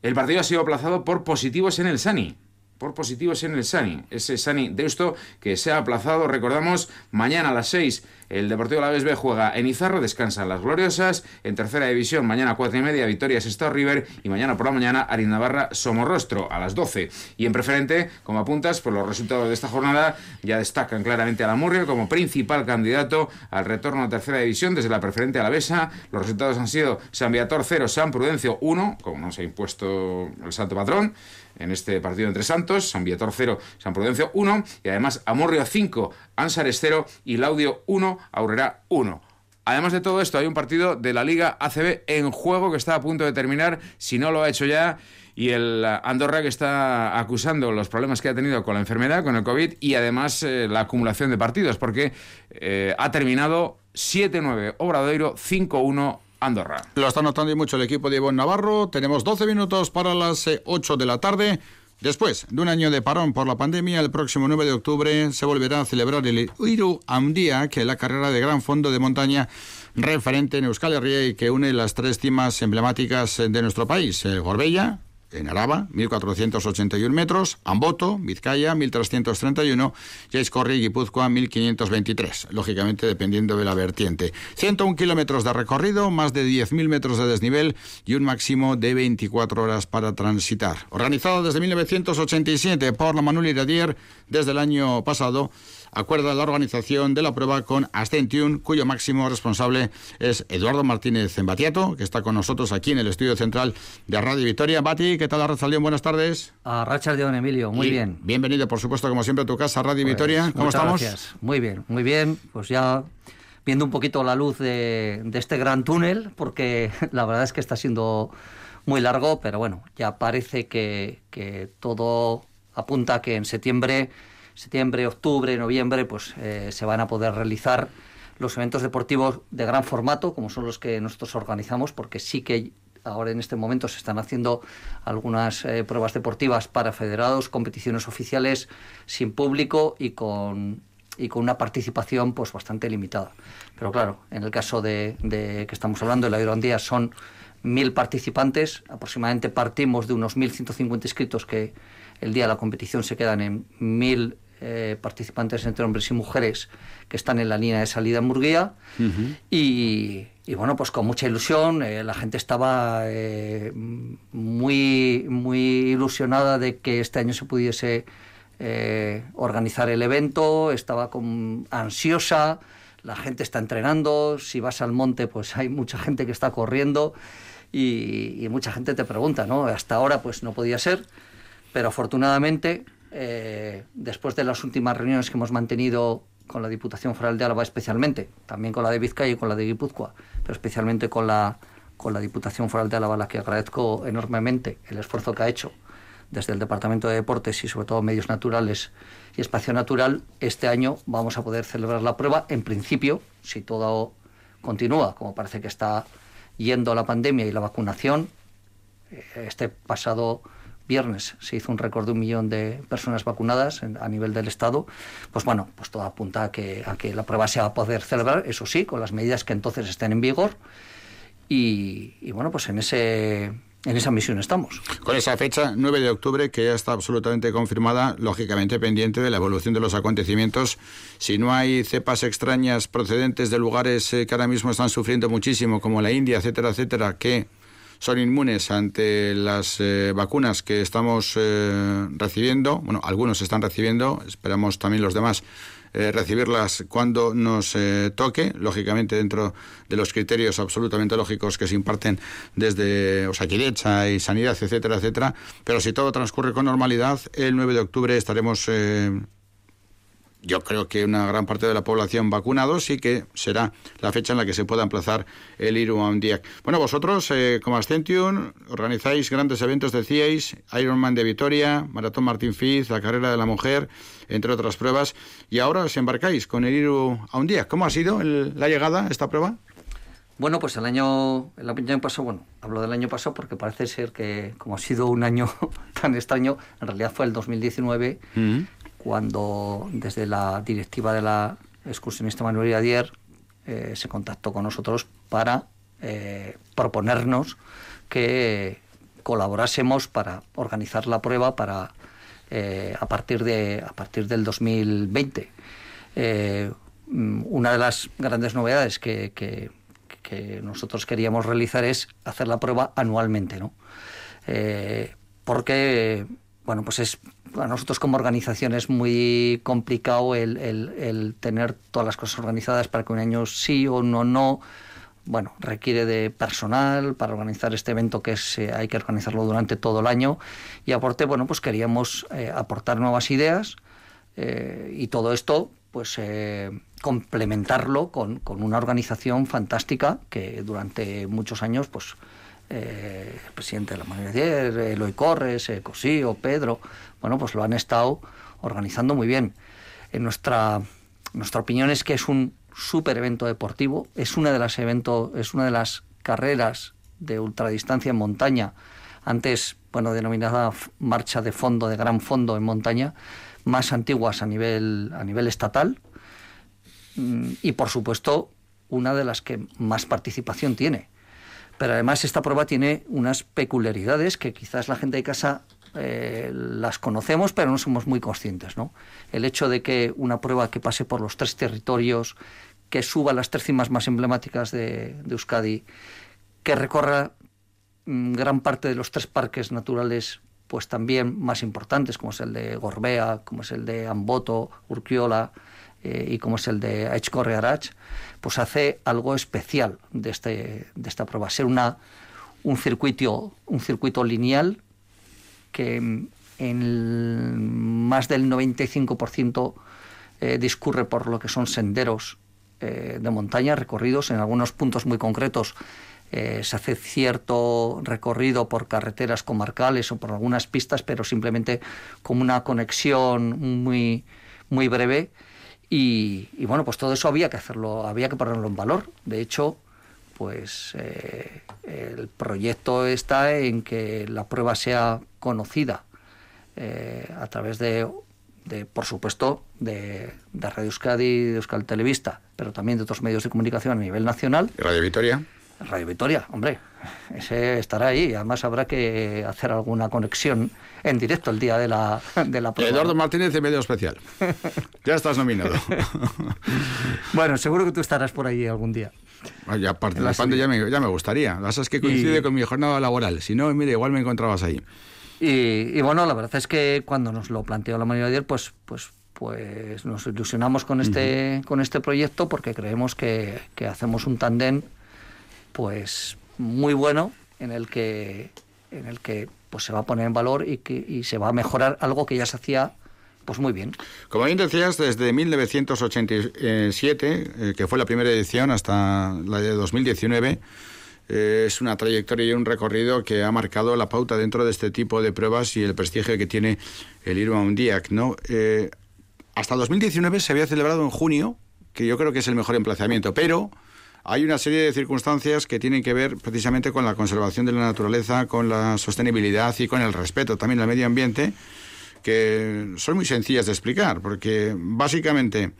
el partido ha sido aplazado por positivos en el Sani por positivos en el Sani. Ese Sani Deusto que se ha aplazado, recordamos, mañana a las 6 el Deportivo La B juega en Izarro, descansan las gloriosas. En tercera división, mañana a 4 y media, Victoria Sestao River. Y mañana por la mañana, Arin Navarra Somorrostro a las 12. Y en preferente, como apuntas, por los resultados de esta jornada ya destacan claramente a la Murria como principal candidato al retorno a tercera división desde la preferente a la Besa. Los resultados han sido San Viator 0, San Prudencio 1, como no se ha impuesto el salto patrón en este partido entre Santos, San Vietor 0, San Prudencio 1 y además Amorrio 5, Ansares 0 y Laudio 1, Aurrera 1. Además de todo esto, hay un partido de la Liga ACB en juego que está a punto de terminar, si no lo ha hecho ya, y el Andorra que está acusando los problemas que ha tenido con la enfermedad, con el COVID, y además eh, la acumulación de partidos, porque eh, ha terminado 7-9 Obradoiro, 5-1 Andorra. Lo está notando y mucho el equipo de Ivonne Navarro. Tenemos 12 minutos para las 8 eh, de la tarde. Después de un año de parón por la pandemia, el próximo 9 de octubre se volverá a celebrar el Iru Amdía, que es la carrera de gran fondo de montaña referente en Euskal Herria y que une las tres cimas emblemáticas de nuestro país, el Gorbella, en Araba, 1.481 metros, Amboto, Vizcaya, 1.331, y Aizcorri, Guipúzcoa, 1.523, lógicamente dependiendo de la vertiente. 101 kilómetros de recorrido, más de 10.000 metros de desnivel y un máximo de 24 horas para transitar. Organizado desde 1987 por la Manuel Iradier, desde el año pasado, acuerda la organización de la prueba con Ascentium, cuyo máximo responsable es Eduardo Martínez Embatiato, que está con nosotros aquí en el estudio central de Radio Victoria. Bati, ¿qué tal Arrachaldeón? Buenas tardes. A Rachaldeón, Emilio, muy bien. Bienvenido, por supuesto, como siempre, a tu casa, Radio pues, Victoria. ¿Cómo estamos? Gracias. Muy bien, muy bien. Pues ya viendo un poquito la luz de, este gran túnel, porque la verdad es que está siendo muy largo, pero bueno, ya parece que, que todo apunta a que en septiembre septiembre, octubre, noviembre, pues eh, se van a poder realizar los eventos deportivos de gran formato, como son los que nosotros organizamos, porque sí que ahora en este momento se están haciendo algunas eh, pruebas deportivas para federados, competiciones oficiales sin público y con y con una participación pues bastante limitada. Pero claro, en el caso de, que estamos hablando, de la son mil participantes, aproximadamente partimos de unos 1.150 inscritos que el día de la competición se quedan en mil eh, participantes entre hombres y mujeres que están en la línea de salida en Murguía. Y, bueno, pues con mucha ilusión, eh, la gente estaba eh, muy, muy ilusionada de que este año se pudiese organizar el evento, estaba con, ansiosa, la gente está entrenando, si vas al monte pues hay mucha gente que está corriendo y, y mucha gente te pregunta, ¿no? Hasta ahora pues no podía ser, pero afortunadamente eh, después de las últimas reuniones que hemos mantenido con la Diputación Foral de Álava especialmente, también con la de Vizcaya y con la de Guipúzcoa, pero especialmente con la, con la Diputación Foral de Álava, a la que agradezco enormemente el esfuerzo que ha hecho desde el Departamento de Deportes y sobre todo Medios Naturales y Espacio Natural, este año vamos a poder celebrar la prueba. En principio, si todo continúa, como parece que está yendo la pandemia y la vacunación, eh, este pasado viernes se hizo un récord de un millón de personas vacunadas a nivel del Estado, pues bueno, pues todo apunta a que, a que la prueba se va a poder celebrar, eso sí, con las medidas que entonces estén en vigor. Y, bueno, pues en ese en esa misión estamos. Con esa fecha, 9 de octubre, que ya está absolutamente confirmada, lógicamente pendiente de la evolución de los acontecimientos. Si no hay cepas extrañas procedentes de lugares eh, que ahora mismo están sufriendo muchísimo, como la India, etcétera, etcétera, que son inmunes ante las eh, vacunas que estamos eh, recibiendo. Bueno, algunos están recibiendo, esperamos también los demás eh, recibirlas cuando nos toque, lógicamente dentro de los criterios absolutamente lógicos que se imparten desde Osakidecha y Sanidad, etcétera, etcétera. Pero si todo transcurre con normalidad, el 9 de octubre estaremos yo creo que una gran parte de la población vacunados y que será la fecha en la que se pueda emplazar el Iru día. Bueno, vosotros, eh, como Ascension, organizáis grandes eventos, decíais, Ironman de Vitoria, Maratón Martín Fiz, la carrera de la mujer, entre otras pruebas, y ahora os embarcáis con el Iru día. ¿Cómo ha sido la llegada a esta prueba? Bueno, pues el año, el año pasado, bueno, hablo del año pasado porque parece ser que como ha sido un año tan extraño, en realidad fue el 2019, cuando desde la directiva de la excursionista Manuel Adier eh, se contactó con nosotros para eh, proponernos que colaborásemos para organizar la prueba para eh, a partir de a partir del 2020 mm, una de las grandes novedades que, que, nosotros queríamos realizar es hacer la prueba anualmente ¿no? porque bueno pues es a nosotros como organización es muy complicado el, tener todas las cosas organizadas para que un año sí o no no. Bueno, requiere de personal para organizar este evento que es, eh, hay que organizarlo durante todo el año. Y aporte, bueno, pues queríamos eh, aportar nuevas ideas eh, y todo esto, pues complementarlo con, con, una organización fantástica que durante muchos años, pues eh, el presidente de la mayoría, Eloy Corres, eh, Cosío, Pedro, bueno, pues lo han estado organizando muy bien. En nuestra, nuestra opinión es que es un super evento deportivo, es una de las eventos, es una de las carreras de ultradistancia en montaña, antes, bueno, denominada marcha de fondo, de gran fondo en montaña, más antiguas a nivel, a nivel estatal mm, y, por supuesto, una de las que más participación tiene. Pero además esta prueba tiene unas peculiaridades que quizás la gente de casa eh, las conocemos, pero no somos muy conscientes. ¿no? El hecho de que una prueba que pase por los tres territorios, que suba las tres cimas más emblemáticas de, Euskadi, que recorra mm, gran parte de los tres parques naturales pues también más importantes, como es el de Gorbea, como es el de Amboto, Urquiola, eh, y como es el de Aichkorre Arach, pues hace algo especial de, este, de esta prueba. Ser una, un, circuito, un circuito lineal que en más del 95% eh, discurre por lo que son senderos eh, de montaña, recorridos en algunos puntos muy concretos. se hace cierto recorrido por carreteras comarcales o por algunas pistas, pero simplemente como una conexión muy, muy breve y, bueno, pues todo eso había que hacerlo, había que ponerlo en valor. De hecho, pues eh, el proyecto está en que la prueba sea conocida eh, a través de, de, por supuesto, de, de Radio Euskadi, de Euskal Televista, pero también de otros medios de comunicación a nivel nacional. ¿Y Radio Vitoria? Radio Vitoria, hombre, ese estará ahí. Además habrá que hacer alguna conexión en directo el día de la, de la prueba. Eduardo Martínez de Medio Especial. ya estás nominado. bueno, seguro que tú estarás por ahí algún día. Ya participando ya me, ya me gustaría. Las es que coincide y... con mi jornada laboral. Si no, mire, igual me encontrabas ahí. Y, y, bueno, la verdad es que cuando nos lo planteó la mayoría de ayer, pues, pues, pues nos ilusionamos con este, uh -huh. con este proyecto porque creemos que, que hacemos un tandem pues muy bueno en el que en el que pues se va a poner en valor y que y se va a mejorar algo que ya se hacía pues muy bien. Como bien decías, desde 1987, eh, que fue la primera edición, hasta la de 2019, eh, es una trayectoria y un recorrido que ha marcado la pauta dentro de este tipo de pruebas y el prestigio que tiene el Irma Undiac, ¿no? Eh, hasta 2019 se había celebrado en junio, que yo creo que es el mejor emplazamiento, pero hay una serie de circunstancias que tienen que ver precisamente con la conservación de la naturaleza, con la sostenibilidad y con el respeto también al medio ambiente, que son muy sencillas de explicar, porque básicamente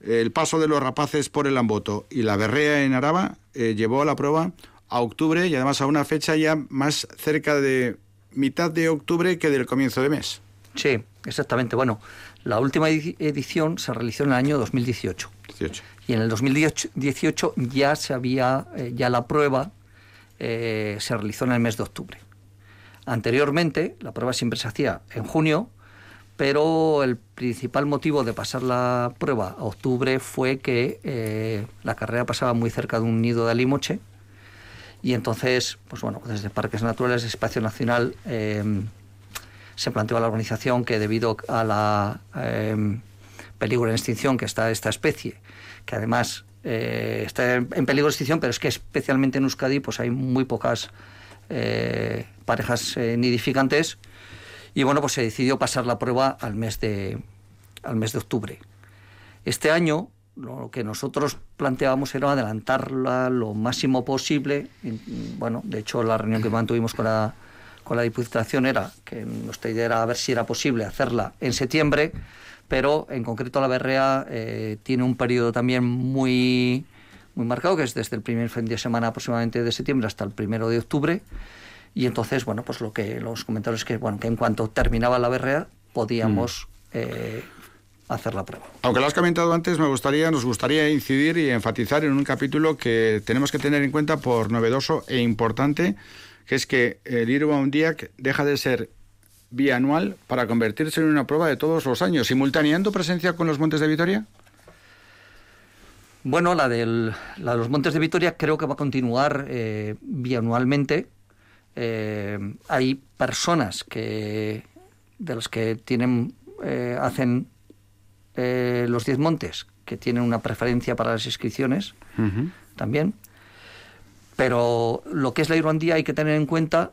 el paso de los rapaces por el Amboto y la berrea en Araba eh, llevó a la prueba a octubre y además a una fecha ya más cerca de mitad de octubre que del comienzo de mes. Sí, exactamente. Bueno, la última edición se realizó en el año 2018. 18. Y en el 2018 ya se había, eh, ya la prueba eh, se realizó en el mes de octubre. Anteriormente, la prueba siempre se hacía en junio, pero el principal motivo de pasar la prueba a octubre fue que eh, la carrera pasaba muy cerca de un nido de alimoche y entonces, pues bueno, desde Parques Naturales, Espacio Nacional, eh, se planteó a la organización que debido a la eh, peligro de extinción que está esta especie, que además eh, está en peligro de extinción, pero es que especialmente en Euskadi pues hay muy pocas eh, parejas nidificantes y bueno, pues se decidió pasar la prueba al mes de, al mes de octubre. Este año lo que nosotros planteábamos era adelantarla lo máximo posible. Bueno, de hecho la reunión que mantuvimos con la con la Diputación era que nuestra idea era ver si era posible hacerla en septiembre, pero en concreto la Berrea eh, tiene un periodo también muy, muy marcado, que es desde el primer fin de semana aproximadamente de septiembre hasta el primero de octubre. Y entonces, bueno, pues lo que los comentarios que, bueno, que en cuanto terminaba la Berrea podíamos mm. eh, hacer la prueba. Aunque lo has comentado antes, me gustaría, nos gustaría incidir y enfatizar en un capítulo que tenemos que tener en cuenta por novedoso e importante que es que el Irwa Undiac deja de ser bianual para convertirse en una prueba de todos los años, simultaneando presencia con los Montes de Vitoria. Bueno, la, del, la de los Montes de Vitoria creo que va a continuar eh, bianualmente. Eh, hay personas que de las que tienen eh, hacen los 10 montes que tienen una preferencia para las inscripciones uh -huh. también. Pero lo que es la Irlandía hay que tener en cuenta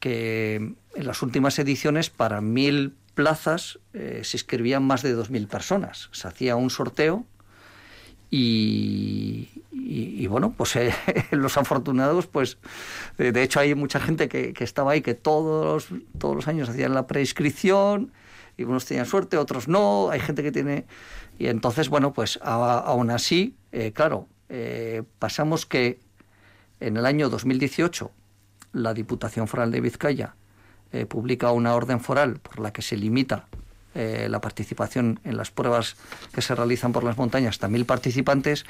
que en las últimas ediciones para mil plazas eh, se inscribían más de 2.000 personas. Se hacía un sorteo y, bueno, pues eh, los afortunados, pues eh, de hecho hay mucha gente que, estaba ahí que todos, todos los años hacían la preinscripción y unos tenían suerte, otros no, hay gente que tiene... Y entonces, bueno, pues a, aún así, claro, pasamos que en el año 2018, la Diputación Foral de Vizcaya eh, publica una orden foral por la que se limita eh, la participación en las pruebas que se realizan por las montañas hasta mil participantes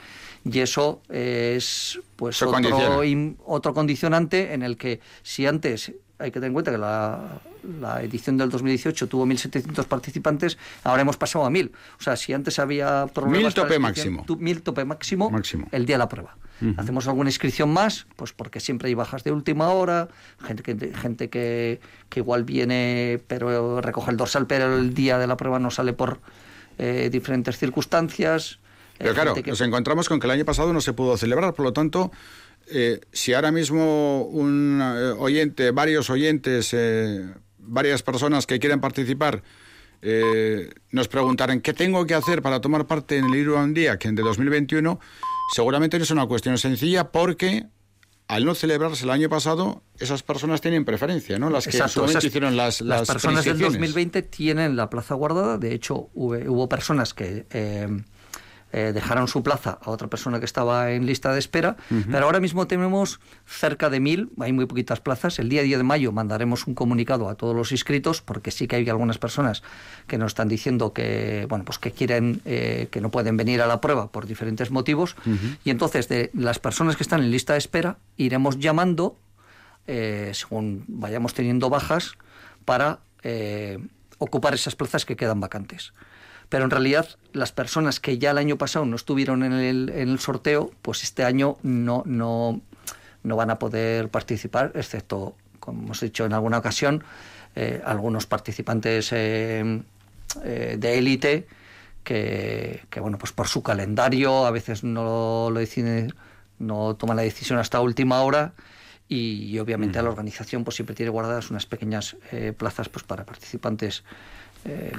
y eso es pues otro, in, otro condicionante en el que si antes hay que tener en cuenta que la, la edición del 2018 tuvo 1.700 participantes, ahora hemos pasado a 1.000. O sea, si antes había problemas... Mil tope máximo. Mil tope máximo, máximo, el día de la prueba. Uh -huh. Hacemos alguna inscripción más, pues porque siempre hay bajas de última hora, gente que, gente que, que igual viene, pero recoge el dorsal, pero el día de la prueba no sale por eh, diferentes circunstancias. Pero eh, claro, que... nos encontramos con que el año pasado no se pudo celebrar, por lo tanto... Eh, si ahora mismo un eh, oyente, varios oyentes, varias personas que quieren participar, nos preguntaran qué tengo que hacer para tomar parte en el Iruan Día, que en de 2021, seguramente no es una cuestión sencilla porque al no celebrarse el año pasado, esas personas tienen preferencia, ¿no? Las que Exacto, hicieron las Las, las personas del 2020 tienen la plaza guardada. De hecho, hubo, hubo personas que eh, eh, dejaron su plaza a otra persona que estaba en lista de espera, pero ahora mismo tenemos cerca de mil, hay muy poquitas plazas. El día 10 de mayo mandaremos un comunicado a todos los inscritos, porque sí que hay algunas personas que nos están diciendo que, bueno, pues que quieren, eh, que no pueden venir a la prueba por diferentes motivos, y entonces de las personas que están en lista de espera iremos llamando, eh, según vayamos teniendo bajas, para ocupar esas plazas que quedan vacantes pero en realidad las personas que ya el año pasado no estuvieron en el, en el sorteo, pues este año no, no, no, van a poder participar, excepto, como hemos dicho en alguna ocasión, eh, algunos participantes eh, eh, de élite que, que, bueno, pues por su calendario a veces no lo deciden, no toman la decisión hasta última hora y, obviamente a la organización pues siempre tiene guardadas unas pequeñas plazas pues para participantes eh,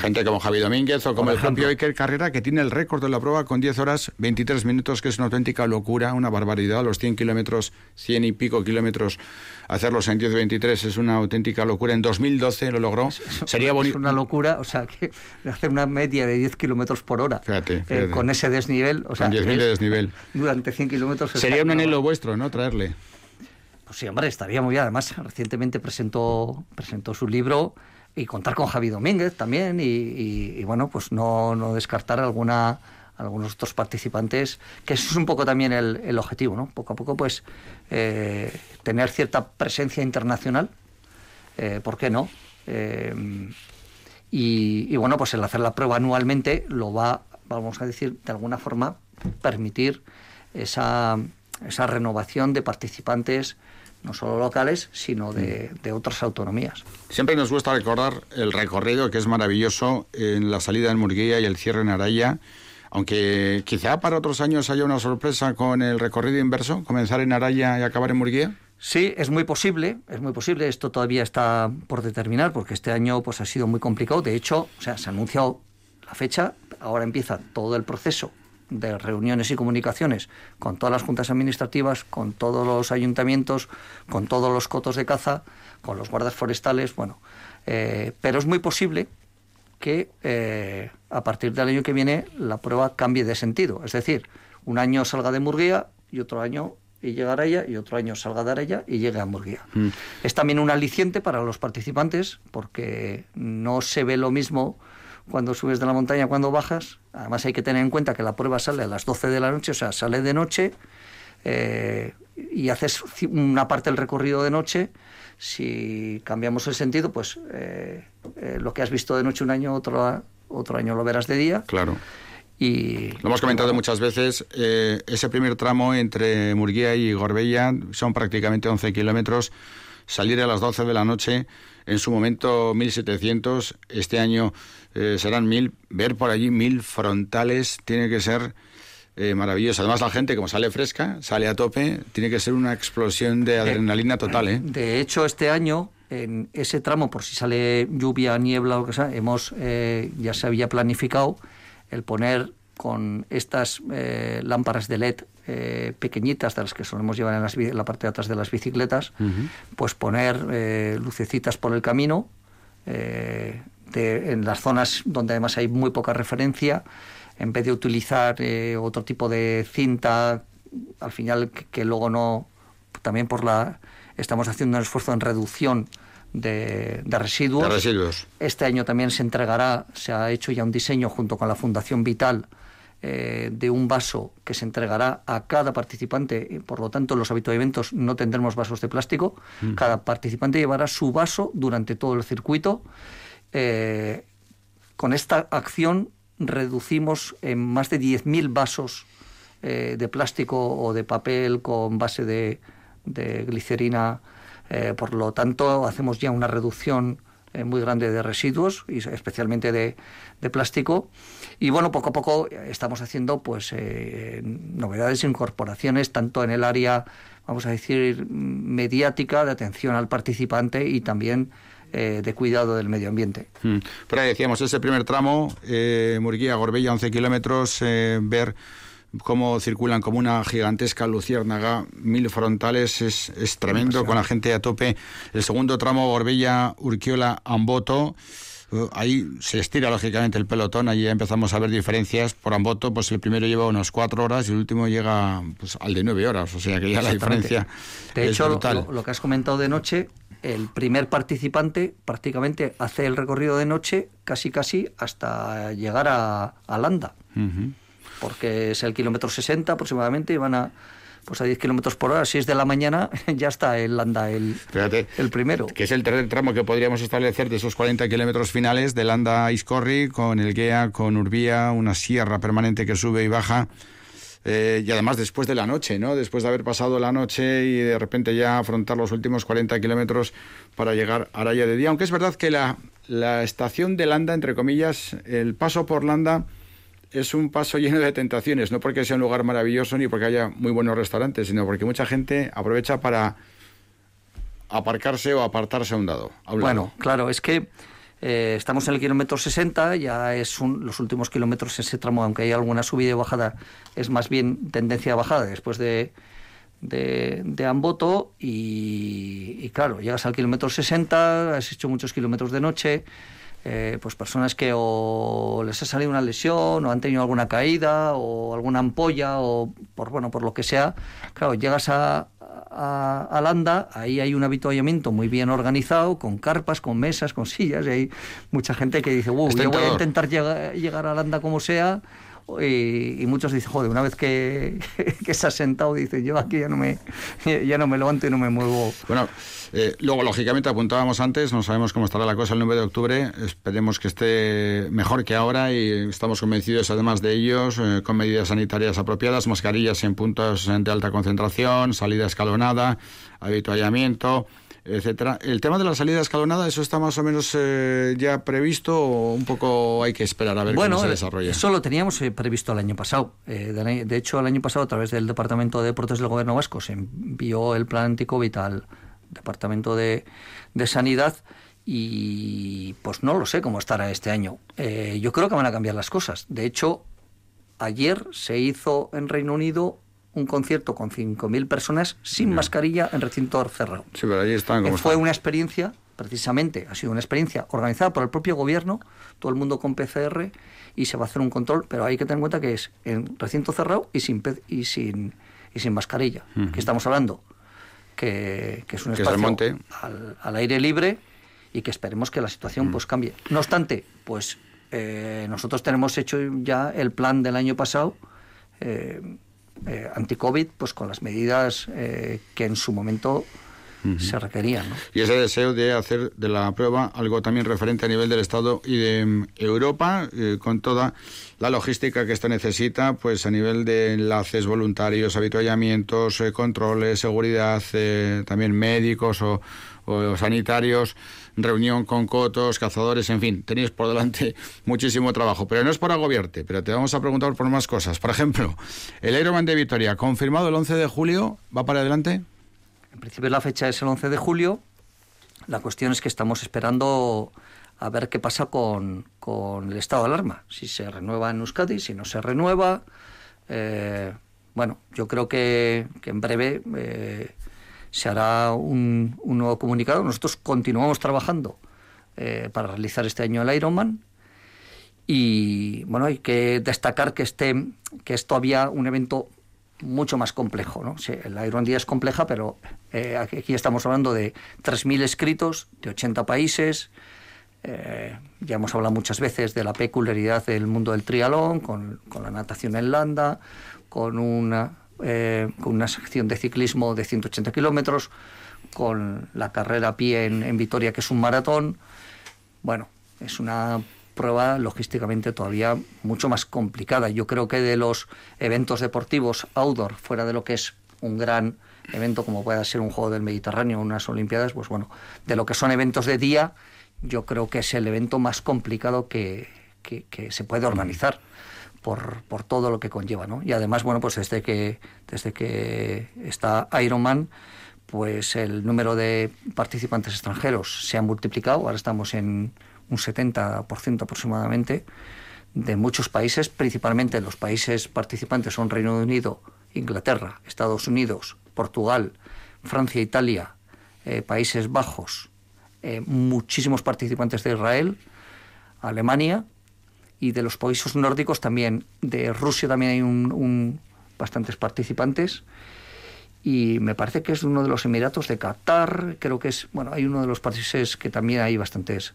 gente como Javi Domínguez o como el propio Iker Carrera, que tiene el récord de la prueba con 10 horas 23 minutos, que es una auténtica locura, una barbaridad. Los 100 kilómetros, 100 y pico kilómetros, hacerlos en 10-23 es una auténtica locura. En 2012 lo logró. Sería bonito. Es una locura, o sea, que hacer una media de 10 kilómetros por hora eh, con ese desnivel. O sea, con 10.000 de desnivel. Durante 100 kilómetros. Sería un anhelo vuestro, ¿no? Traerle. Pues sí, hombre, estaría muy bien. Además, recientemente presentó, presentó su libro y contar con Javi Domínguez también y, bueno, pues no, no, descartar alguna algunos otros participantes, que eso es un poco también el, el objetivo, ¿no? Poco a poco, pues, eh, tener cierta presencia internacional, eh, ¿por qué no? Eh, y, y, bueno, pues el hacer la prueba anualmente lo va, vamos a decir, de alguna forma, permitir esa, esa renovación de participantes no solo locales, sino de, otras autonomías. Siempre nos gusta recordar el recorrido que es maravilloso en la salida en Murguía y el cierre en Araya, aunque quizá para otros años haya una sorpresa con el recorrido inverso, comenzar en Araya y acabar en Murguía. Sí, es muy posible, es muy posible. Esto todavía está por determinar porque este año pues ha sido muy complicado. De hecho, o sea, se ha anunciado la fecha, ahora empieza todo el proceso de reuniones y comunicaciones con todas las juntas administrativas, con todos los ayuntamientos, con todos los cotos de caza, con los guardas forestales, bueno. Eh, pero es muy posible que eh, a partir del año que viene la prueba cambie de sentido. Es decir, un año salga de Murguía y otro año y llegue a Araya y otro año salga de Araya y llegue a Murguía. Mm. Es también un aliciente para los participantes porque no se ve lo mismo cuando subes de la montaña, cuando bajas. Además hay que tener en cuenta que la prueba sale a las 12 de la noche, o sea, sale de noche eh, y haces una parte del recorrido de noche. Si cambiamos el sentido, pues eh, eh, lo que has visto de noche un año, otro, otro año lo verás de día. Claro. Y, lo hemos comentado muchas veces, ese primer tramo entre Murguía y Gorbella son prácticamente 11 kilómetros. Salir a las 12 de la noche, en su momento 1700, este año eh, serán mil, ver por allí mil frontales tiene que ser eh, maravilloso. Además la gente como sale fresca, sale a tope, tiene que ser una explosión de adrenalina total. ¿eh? De hecho, este año en ese tramo, por si sale lluvia, niebla o lo que sea, hemos, eh, ya se había planificado el poner con estas lámparas de LED pequeñitas de las que solemos llevar en, la parte de atrás de las bicicletas, pues poner lucecitas por el camino, en las zonas donde además hay muy poca referencia, en vez de utilizar eh, otro tipo de cinta, al final que, luego no, también por la, estamos haciendo un esfuerzo en reducción de, residuos. residuos. Este año también se entregará, se ha hecho ya un diseño junto con la Fundación Vital eh, de un vaso que se entregará a cada participante. Por lo tanto, en los eventos no tendremos vasos de plástico. Mm. Cada participante llevará su vaso durante todo el circuito eh, con esta acción reducimos en más de 10.000 vasos eh, de plástico o de papel con base de, glicerina. Eh, por lo tanto, hacemos ya una reducción muy grande de residuos, y especialmente de, plástico. Y bueno, poco a poco estamos haciendo pues novedades e incorporaciones, tanto en el área, vamos a decir, mediática, de atención al participante y también eh, de cuidado del medio ambiente. Hmm. Pero ahí decíamos, ese primer tramo, eh, Murguía, Gorbella, 11 kilómetros, eh, ver cómo circulan como una gigantesca luciérnaga, mil frontales, es, es tremendo, con la gente a tope. El segundo tramo, Gorbella, Urquiola, Amboto. Uh, Ahí se estira lógicamente el pelotón, allí ya empezamos a ver diferencias. Por Amboto, pues el primero lleva unas cuatro horas y el último llega pues, al de nueve horas, o sea que ya la diferencia De hecho, brutal. lo- lo que has comentado de noche, el primer participante prácticamente hace el recorrido de noche casi casi hasta llegar a, a Landa, porque es el kilómetro 60 aproximadamente y van a pues a 10 kilómetros por hora, a 6 de la mañana ya está en Landa el, Fíjate, el primero. que es el tercer tramo que podríamos establecer de esos 40 kilómetros finales de Landa a Iscorri, con el Guea, con Urbía, una sierra permanente que sube y baja. Eh, y además después de la noche, ¿no? Después de haber pasado la noche y de repente ya afrontar los últimos 40 kilómetros para llegar a Araya de día. Aunque es verdad que la, la estación de Landa, entre comillas, el paso por Landa es un paso lleno de tentaciones, no porque sea un lugar maravilloso ni porque haya muy buenos restaurantes, sino porque mucha gente aprovecha para aparcarse o apartarse a un dado. Bueno, lado. claro, es que eh, estamos en el kilómetro 60, ya es un- los últimos kilómetros ese tramo, aunque hay alguna subida y bajada, es más bien tendencia a bajada después de, de, de Amboto y, y claro, llegas al kilómetro 60, has hecho muchos kilómetros de noche, eh, pues personas que o les ha salido una lesión o han tenido alguna caída o alguna ampolla o por bueno por lo que sea claro llegas a, a, a Landa ahí hay un avituallamiento muy bien organizado con carpas con mesas con sillas y hay mucha gente que dice "Uh, Es yo voy a intentar llega- llegar a Landa como sea y, muchos dicen, joder, una vez que, se ha sentado, dice, yo aquí ya no me ya no me levanto y no me muevo. Bueno, eh, luego, lógicamente, apuntábamos antes, no sabemos cómo estará la cosa el 9 de octubre, esperemos que esté mejor que ahora y estamos convencidos, además de ellos, eh, con medidas sanitarias apropiadas, mascarillas en puntos de alta concentración, salida escalonada, habituallamiento, etcétera. El tema de la salida escalonada, ¿eso está más o menos eh, ya previsto o un poco hay que esperar a ver bueno, cómo se eh, desarrolla? eso lo teníamos eh, previsto el año pasado. Eh, de hecho, el año pasado, a través del Departamento de Deportes del Gobierno Vasco, se envió el plan anti-COVID al Departamento de, de Sanidad y pues no lo sé cómo estará este año. Eh, yo creo que van a cambiar las cosas. De hecho, ayer se hizo en Reino Unido un concierto con 5.000 personas sin mascarilla en recinto cerrado. Sí, pero allí están como Eh, Fue están. una experiencia, precisamente, ha sido una experiencia organizada por el propio gobierno, todo el mundo con PCR, y se va a hacer un control, pero hay que tener en cuenta que es en recinto cerrado y sin, pe- y sin, y sin mascarilla. Ujú. Que estamos hablando que, que es un Que espacio monte. al, al aire libre y que esperemos que la Mm. situación pues cambie. No obstante, pues eh, nosotros tenemos hecho ya el plan del año pasado eh, eh, anti-COVID, pues con las medidas eh, que en su momento se requerían. ¿no? Y ese deseo de hacer de la prueba algo también referente a nivel del Estado y de mm, Europa, eh, con toda la logística que esto necesita, pues a nivel de enlaces voluntarios, habituallamientos, eh, controles, seguridad, eh, también médicos o, o sanitarios, reunión con cotos, cazadores, en fin, tenéis por delante muchísimo trabajo. Pero no es por agobiarte, pero te vamos a preguntar por más cosas. Por ejemplo, el Ironman de Vitoria, confirmado el 11 de julio, ¿va para adelante? En principio la fecha es el 11 de julio. La cuestión es que estamos esperando a ver qué pasa con, con el estado de alarma. Si se renueva en Euskadi, si no se renueva. Eh, bueno, yo creo que, en breve eh, se hará un, un nuevo comunicado. Nosotros continuamos trabajando eh, para realizar este año el Ironman. Y bueno, hay que destacar que, este, que es todavía un evento mucho más complejo. ¿no? Sí, el Iron Día es compleja, pero eh, aquí aquí estamos hablando de 3.000 escritos de 80 países. Eh, ya hemos hablado muchas veces de la peculiaridad del mundo del trialón, con, con la natación en landa, con una, eh, con una sección de ciclismo de 180 kilómetros, con la carrera a pie en, en Vitoria, que es un maratón. Bueno, es una prueba logísticamente todavía mucho más complicada. Yo creo que de los eventos deportivos outdoor, fuera de lo que es un gran evento como pueda ser un Juego del Mediterráneo, unas Olimpiadas, pues bueno, de lo que son eventos de día, yo creo que es el evento más complicado que, se puede organizar por, por todo lo que conlleva, ¿no? Y además, bueno, pues desde que, desde que está Ironman, pues el número de participantes extranjeros se ha multiplicado, ahora estamos en un 70% aproximadamente de muchos países, principalmente los países participantes son Reino Unido, Inglaterra, Estados Unidos, Portugal, Francia, Italia, eh, Países Bajos, eh, muchísimos participantes de Israel, Alemania y de los países nórdicos también. De Rusia también hay un, bastantes participantes y me parece que es uno de los Emiratos de Qatar, creo que es, bueno, hay uno de los países que también hay bastantes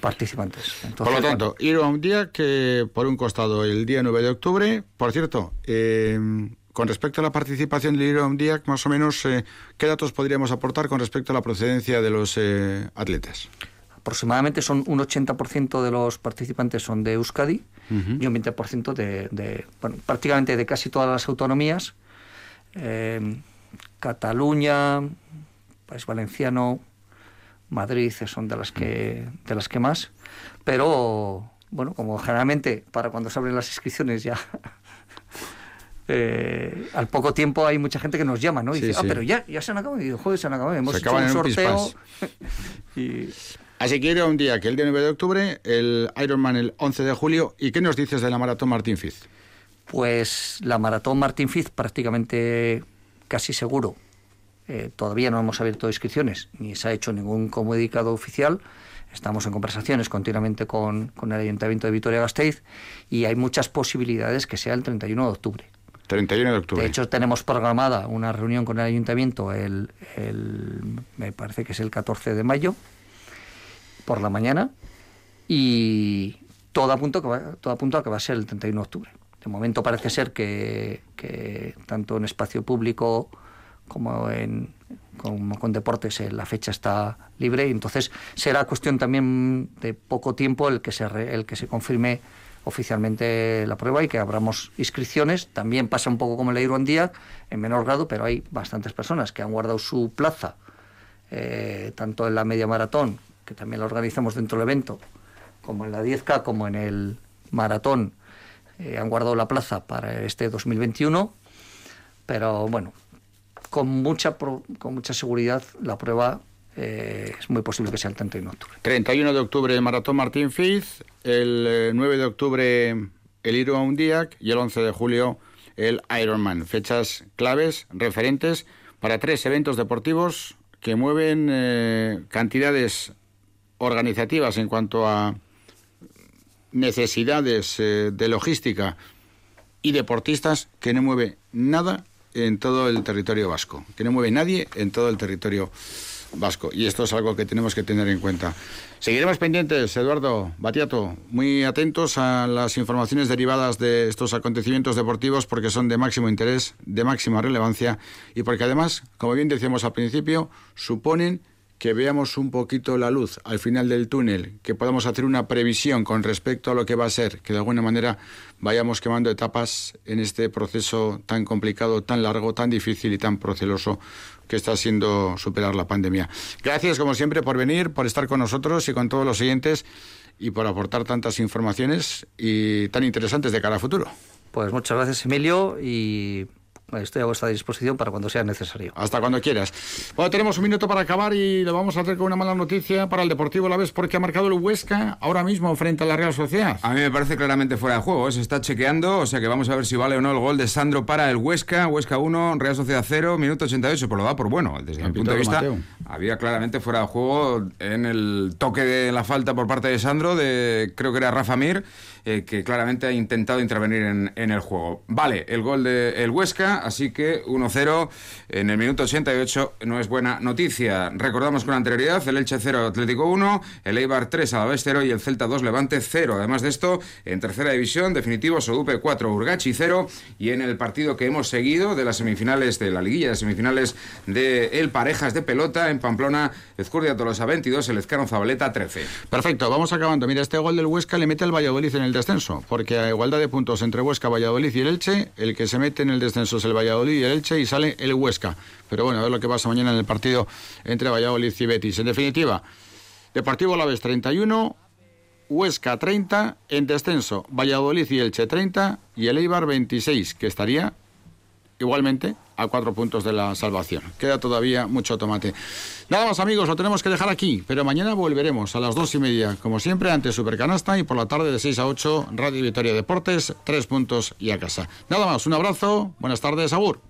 participantes. por lo tanto, ir a un día que, por un costado, el día 9 de octubre, por cierto, eh, con respecto a la participación del un día, más o menos, eh, ¿qué datos podríamos aportar con respecto a la procedencia de los eh, atletas? Aproximadamente son un 80% de los participantes son de Euskadi y un 20% de, de bueno, prácticamente de casi todas las autonomías. Cataluña, País Valenciano, Madrid son de las que de las que más, pero bueno, como generalmente para cuando se abren las inscripciones ya eh, al poco tiempo hay mucha gente que nos llama, ¿no? Y dice, ah, pero ya, ya se han acabado. Y joder, se han acabado. Hemos hecho un sorteo. Así que era un día que el día 9 de octubre, el Ironman el 11 de julio. ¿Y qué nos dices de la maratón Martín Fiz? Pues la maratón Martín Fiz prácticamente casi seguro. Eh, todavía no hemos abierto inscripciones ni se ha hecho ningún comunicado oficial. Estamos en conversaciones continuamente con, con el Ayuntamiento de Vitoria-Gasteiz y hay muchas posibilidades que sea el 31 de octubre. 31 de octubre. De hecho, tenemos programada una reunión con el ayuntamiento el, el, me parece que es el 14 de mayo, por la mañana, y todo apunta, que va, todo apunta a que va a ser el 31 de octubre. De momento parece ser que, tanto en espacio público como en con deportes eh, la fecha está libre y entonces será cuestión también de poco tiempo el que se el que se confirme oficialmente la prueba y que abramos inscripciones. También pasa un poco como el día en menor grado, pero hay bastantes personas que han guardado su plaza, eh, tanto en la media maratón, que también la organizamos dentro del evento, como en la 10K, como en el maratón eh, han guardado la plaza para este 2021, pero bueno, con mucha, con mucha seguridad la prueba eh, es muy posible que sea el 31 de octubre. 31 de octubre Maratón Martín Fiz, el 9 eh, de octubre el Iron Undiac y el 11 de julio el Ironman. Fechas claves, referentes para tres eventos deportivos que mueven cantidades organizativas en cuanto a necesidades eh, de logística y deportistas que no mueve nada en todo el territorio vasco, que no mueve nadie en todo el territorio vasco. Y esto es algo que tenemos que tener en cuenta. Seguiremos pendientes, Eduardo Batiato, muy atentos a las informaciones derivadas de estos acontecimientos deportivos porque son de máximo interés, de máxima relevancia y porque además, como bien decíamos al principio, suponen que veamos un poquito la luz al final del túnel, que podamos hacer una previsión con respecto a lo que va a ser, que de alguna manera vayamos quemando etapas en este proceso tan complicado, tan largo, tan difícil y tan proceloso que está siendo superar la pandemia. Gracias, como siempre, por venir, por estar con nosotros y con todos los siguientes y por aportar tantas informaciones y tan interesantes de cara a futuro. Pues muchas gracias, Emilio, y Estoy a vuestra disposición para cuando sea necesario. Hasta cuando quieras. Bueno, tenemos un minuto para acabar y lo vamos a hacer con una mala noticia para el Deportivo La Vez porque ha marcado el Huesca ahora mismo frente a la Real Sociedad. A mí me parece claramente fuera de juego. ¿eh? Se está chequeando, o sea que vamos a ver si vale o no el gol de Sandro para el Huesca. Huesca 1, Real Sociedad 0, minuto 88. Por lo da por bueno. Desde mi punto de vista, había claramente fuera de juego en el toque de la falta por parte de Sandro, de creo que era Rafa Mir. Eh, que claramente ha intentado intervenir en, en, el juego. Vale, el gol de el Huesca, así que 1-0 en el minuto 88 no es buena noticia. Recordamos con anterioridad el Elche 0 Atlético 1, el Eibar 3 Alavés 0 y el Celta 2 Levante 0. Además de esto, en tercera división, definitivo Sodupe 4 Urgachi 0 y en el partido que hemos seguido de las semifinales de la liguilla de semifinales de el Parejas de pelota en Pamplona, Ezcurdia Tolosa 22, el Ezcano Zabaleta 13. Perfecto, vamos acabando. Mira, este gol del Huesca le mete al Valladolid en el descenso, porque a igualdad de puntos entre Huesca, Valladolid y el Elche, el que se mete en el descenso es el Valladolid y el Elche y sale el Huesca. Pero bueno, a ver lo que pasa mañana en el partido entre Valladolid y Betis. En definitiva, Deportivo Laves 31, Huesca 30, en descenso Valladolid y Elche 30 y el Eibar 26, que estaría igualmente a cuatro puntos de la salvación. Queda todavía mucho tomate. Nada más amigos, lo tenemos que dejar aquí, pero mañana volveremos a las dos y media, como siempre, ante Supercanasta y por la tarde de 6 a 8, Radio Victoria Deportes, tres puntos y a casa. Nada más, un abrazo, buenas tardes, Agur.